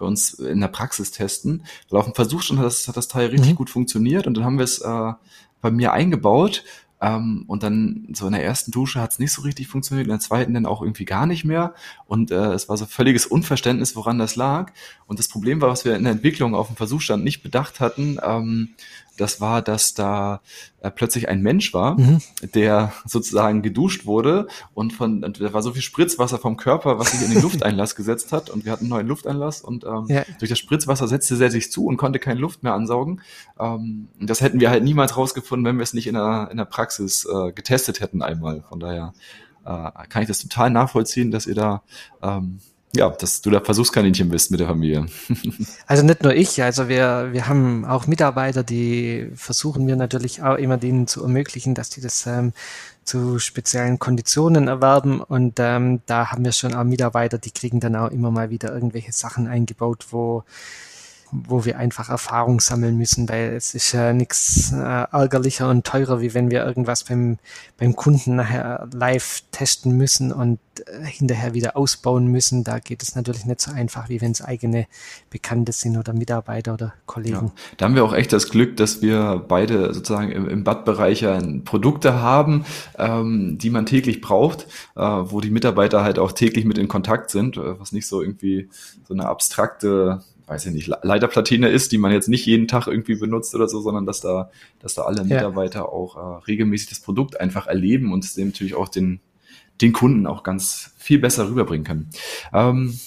bei uns in der Praxis testen. Weil auf dem Versuch schon hat das, hat das Teil richtig mhm. gut funktioniert und dann haben wir es äh, bei mir eingebaut ähm, und dann so in der ersten Dusche hat es nicht so richtig funktioniert, in der zweiten dann auch irgendwie gar nicht mehr. Und äh, es war so völliges Unverständnis, woran das lag. Und das Problem war, was wir in der Entwicklung auf dem Versuchsstand nicht bedacht hatten, ähm, das war, dass da äh, plötzlich ein Mensch war, mhm. der sozusagen geduscht wurde und von da war so viel Spritzwasser vom Körper, was sich in den Lufteinlass gesetzt hat und wir hatten einen neuen Lufteinlass und ähm, ja. durch das Spritzwasser setzte er sich zu und konnte keine Luft mehr ansaugen. Ähm, das hätten wir halt niemals rausgefunden, wenn wir es nicht in der, in der Praxis äh, getestet hätten einmal. Von daher äh, kann ich das total nachvollziehen, dass ihr da ähm, ja, dass du da Versuchskaninchen bist mit der Familie. also nicht nur ich, also wir, wir haben auch Mitarbeiter, die versuchen wir natürlich auch immer denen zu ermöglichen, dass die das ähm, zu speziellen Konditionen erwerben und ähm, da haben wir schon auch Mitarbeiter, die kriegen dann auch immer mal wieder irgendwelche Sachen eingebaut, wo wo wir einfach Erfahrung sammeln müssen, weil es ist ja nichts äh, ärgerlicher und teurer, wie wenn wir irgendwas beim, beim Kunden nachher live testen müssen und äh, hinterher wieder ausbauen müssen. Da geht es natürlich nicht so einfach, wie wenn es eigene Bekannte sind oder Mitarbeiter oder Kollegen. Ja, da haben wir auch echt das Glück, dass wir beide sozusagen im, im Bad-Bereich Produkte haben, ähm, die man täglich braucht, äh, wo die Mitarbeiter halt auch täglich mit in Kontakt sind, äh, was nicht so irgendwie so eine abstrakte weiß ich nicht, Leiterplatine ist, die man jetzt nicht jeden Tag irgendwie benutzt oder so, sondern dass da, dass da alle Mitarbeiter ja. auch äh, regelmäßig das Produkt einfach erleben und es dem natürlich auch den, den Kunden auch ganz viel besser rüberbringen können. Ähm,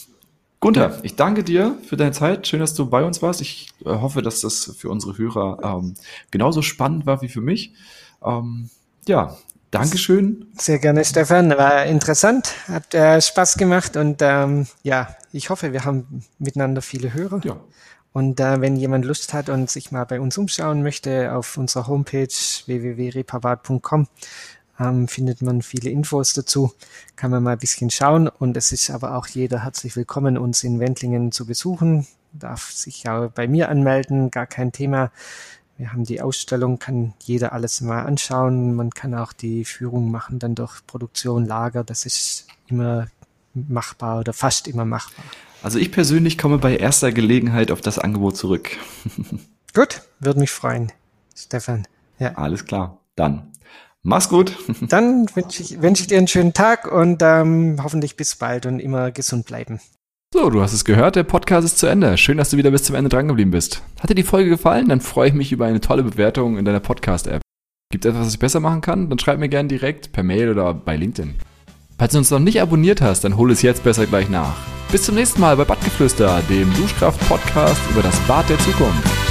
Gunther, ich danke dir für deine Zeit. Schön, dass du bei uns warst. Ich äh, hoffe, dass das für unsere Hörer ähm, genauso spannend war wie für mich. Ähm, ja, Dankeschön. Sehr gerne, Stefan. War interessant, hat äh, Spaß gemacht und ähm, ja, ich hoffe, wir haben miteinander viele Hörer. Ja. Und äh, wenn jemand Lust hat und sich mal bei uns umschauen möchte, auf unserer Homepage www.repavat.com ähm, findet man viele Infos dazu, kann man mal ein bisschen schauen. Und es ist aber auch jeder herzlich willkommen, uns in Wendlingen zu besuchen. Darf sich auch bei mir anmelden, gar kein Thema. Wir haben die Ausstellung, kann jeder alles mal anschauen. Man kann auch die Führung machen, dann durch Produktion, Lager. Das ist immer machbar oder fast immer machbar. Also ich persönlich komme bei erster Gelegenheit auf das Angebot zurück. Gut, würde mich freuen, Stefan. Ja. Alles klar. Dann mach's gut. Dann wünsche ich, wünsch ich dir einen schönen Tag und ähm, hoffentlich bis bald und immer gesund bleiben. So, du hast es gehört, der Podcast ist zu Ende. Schön, dass du wieder bis zum Ende drangeblieben bist. Hat dir die Folge gefallen? Dann freue ich mich über eine tolle Bewertung in deiner Podcast-App. Gibt es etwas, was ich besser machen kann? Dann schreib mir gerne direkt per Mail oder bei LinkedIn. Falls du uns noch nicht abonniert hast, dann hol es jetzt besser gleich nach. Bis zum nächsten Mal bei Badgeflüster, dem Duschkraft-Podcast über das Bad der Zukunft.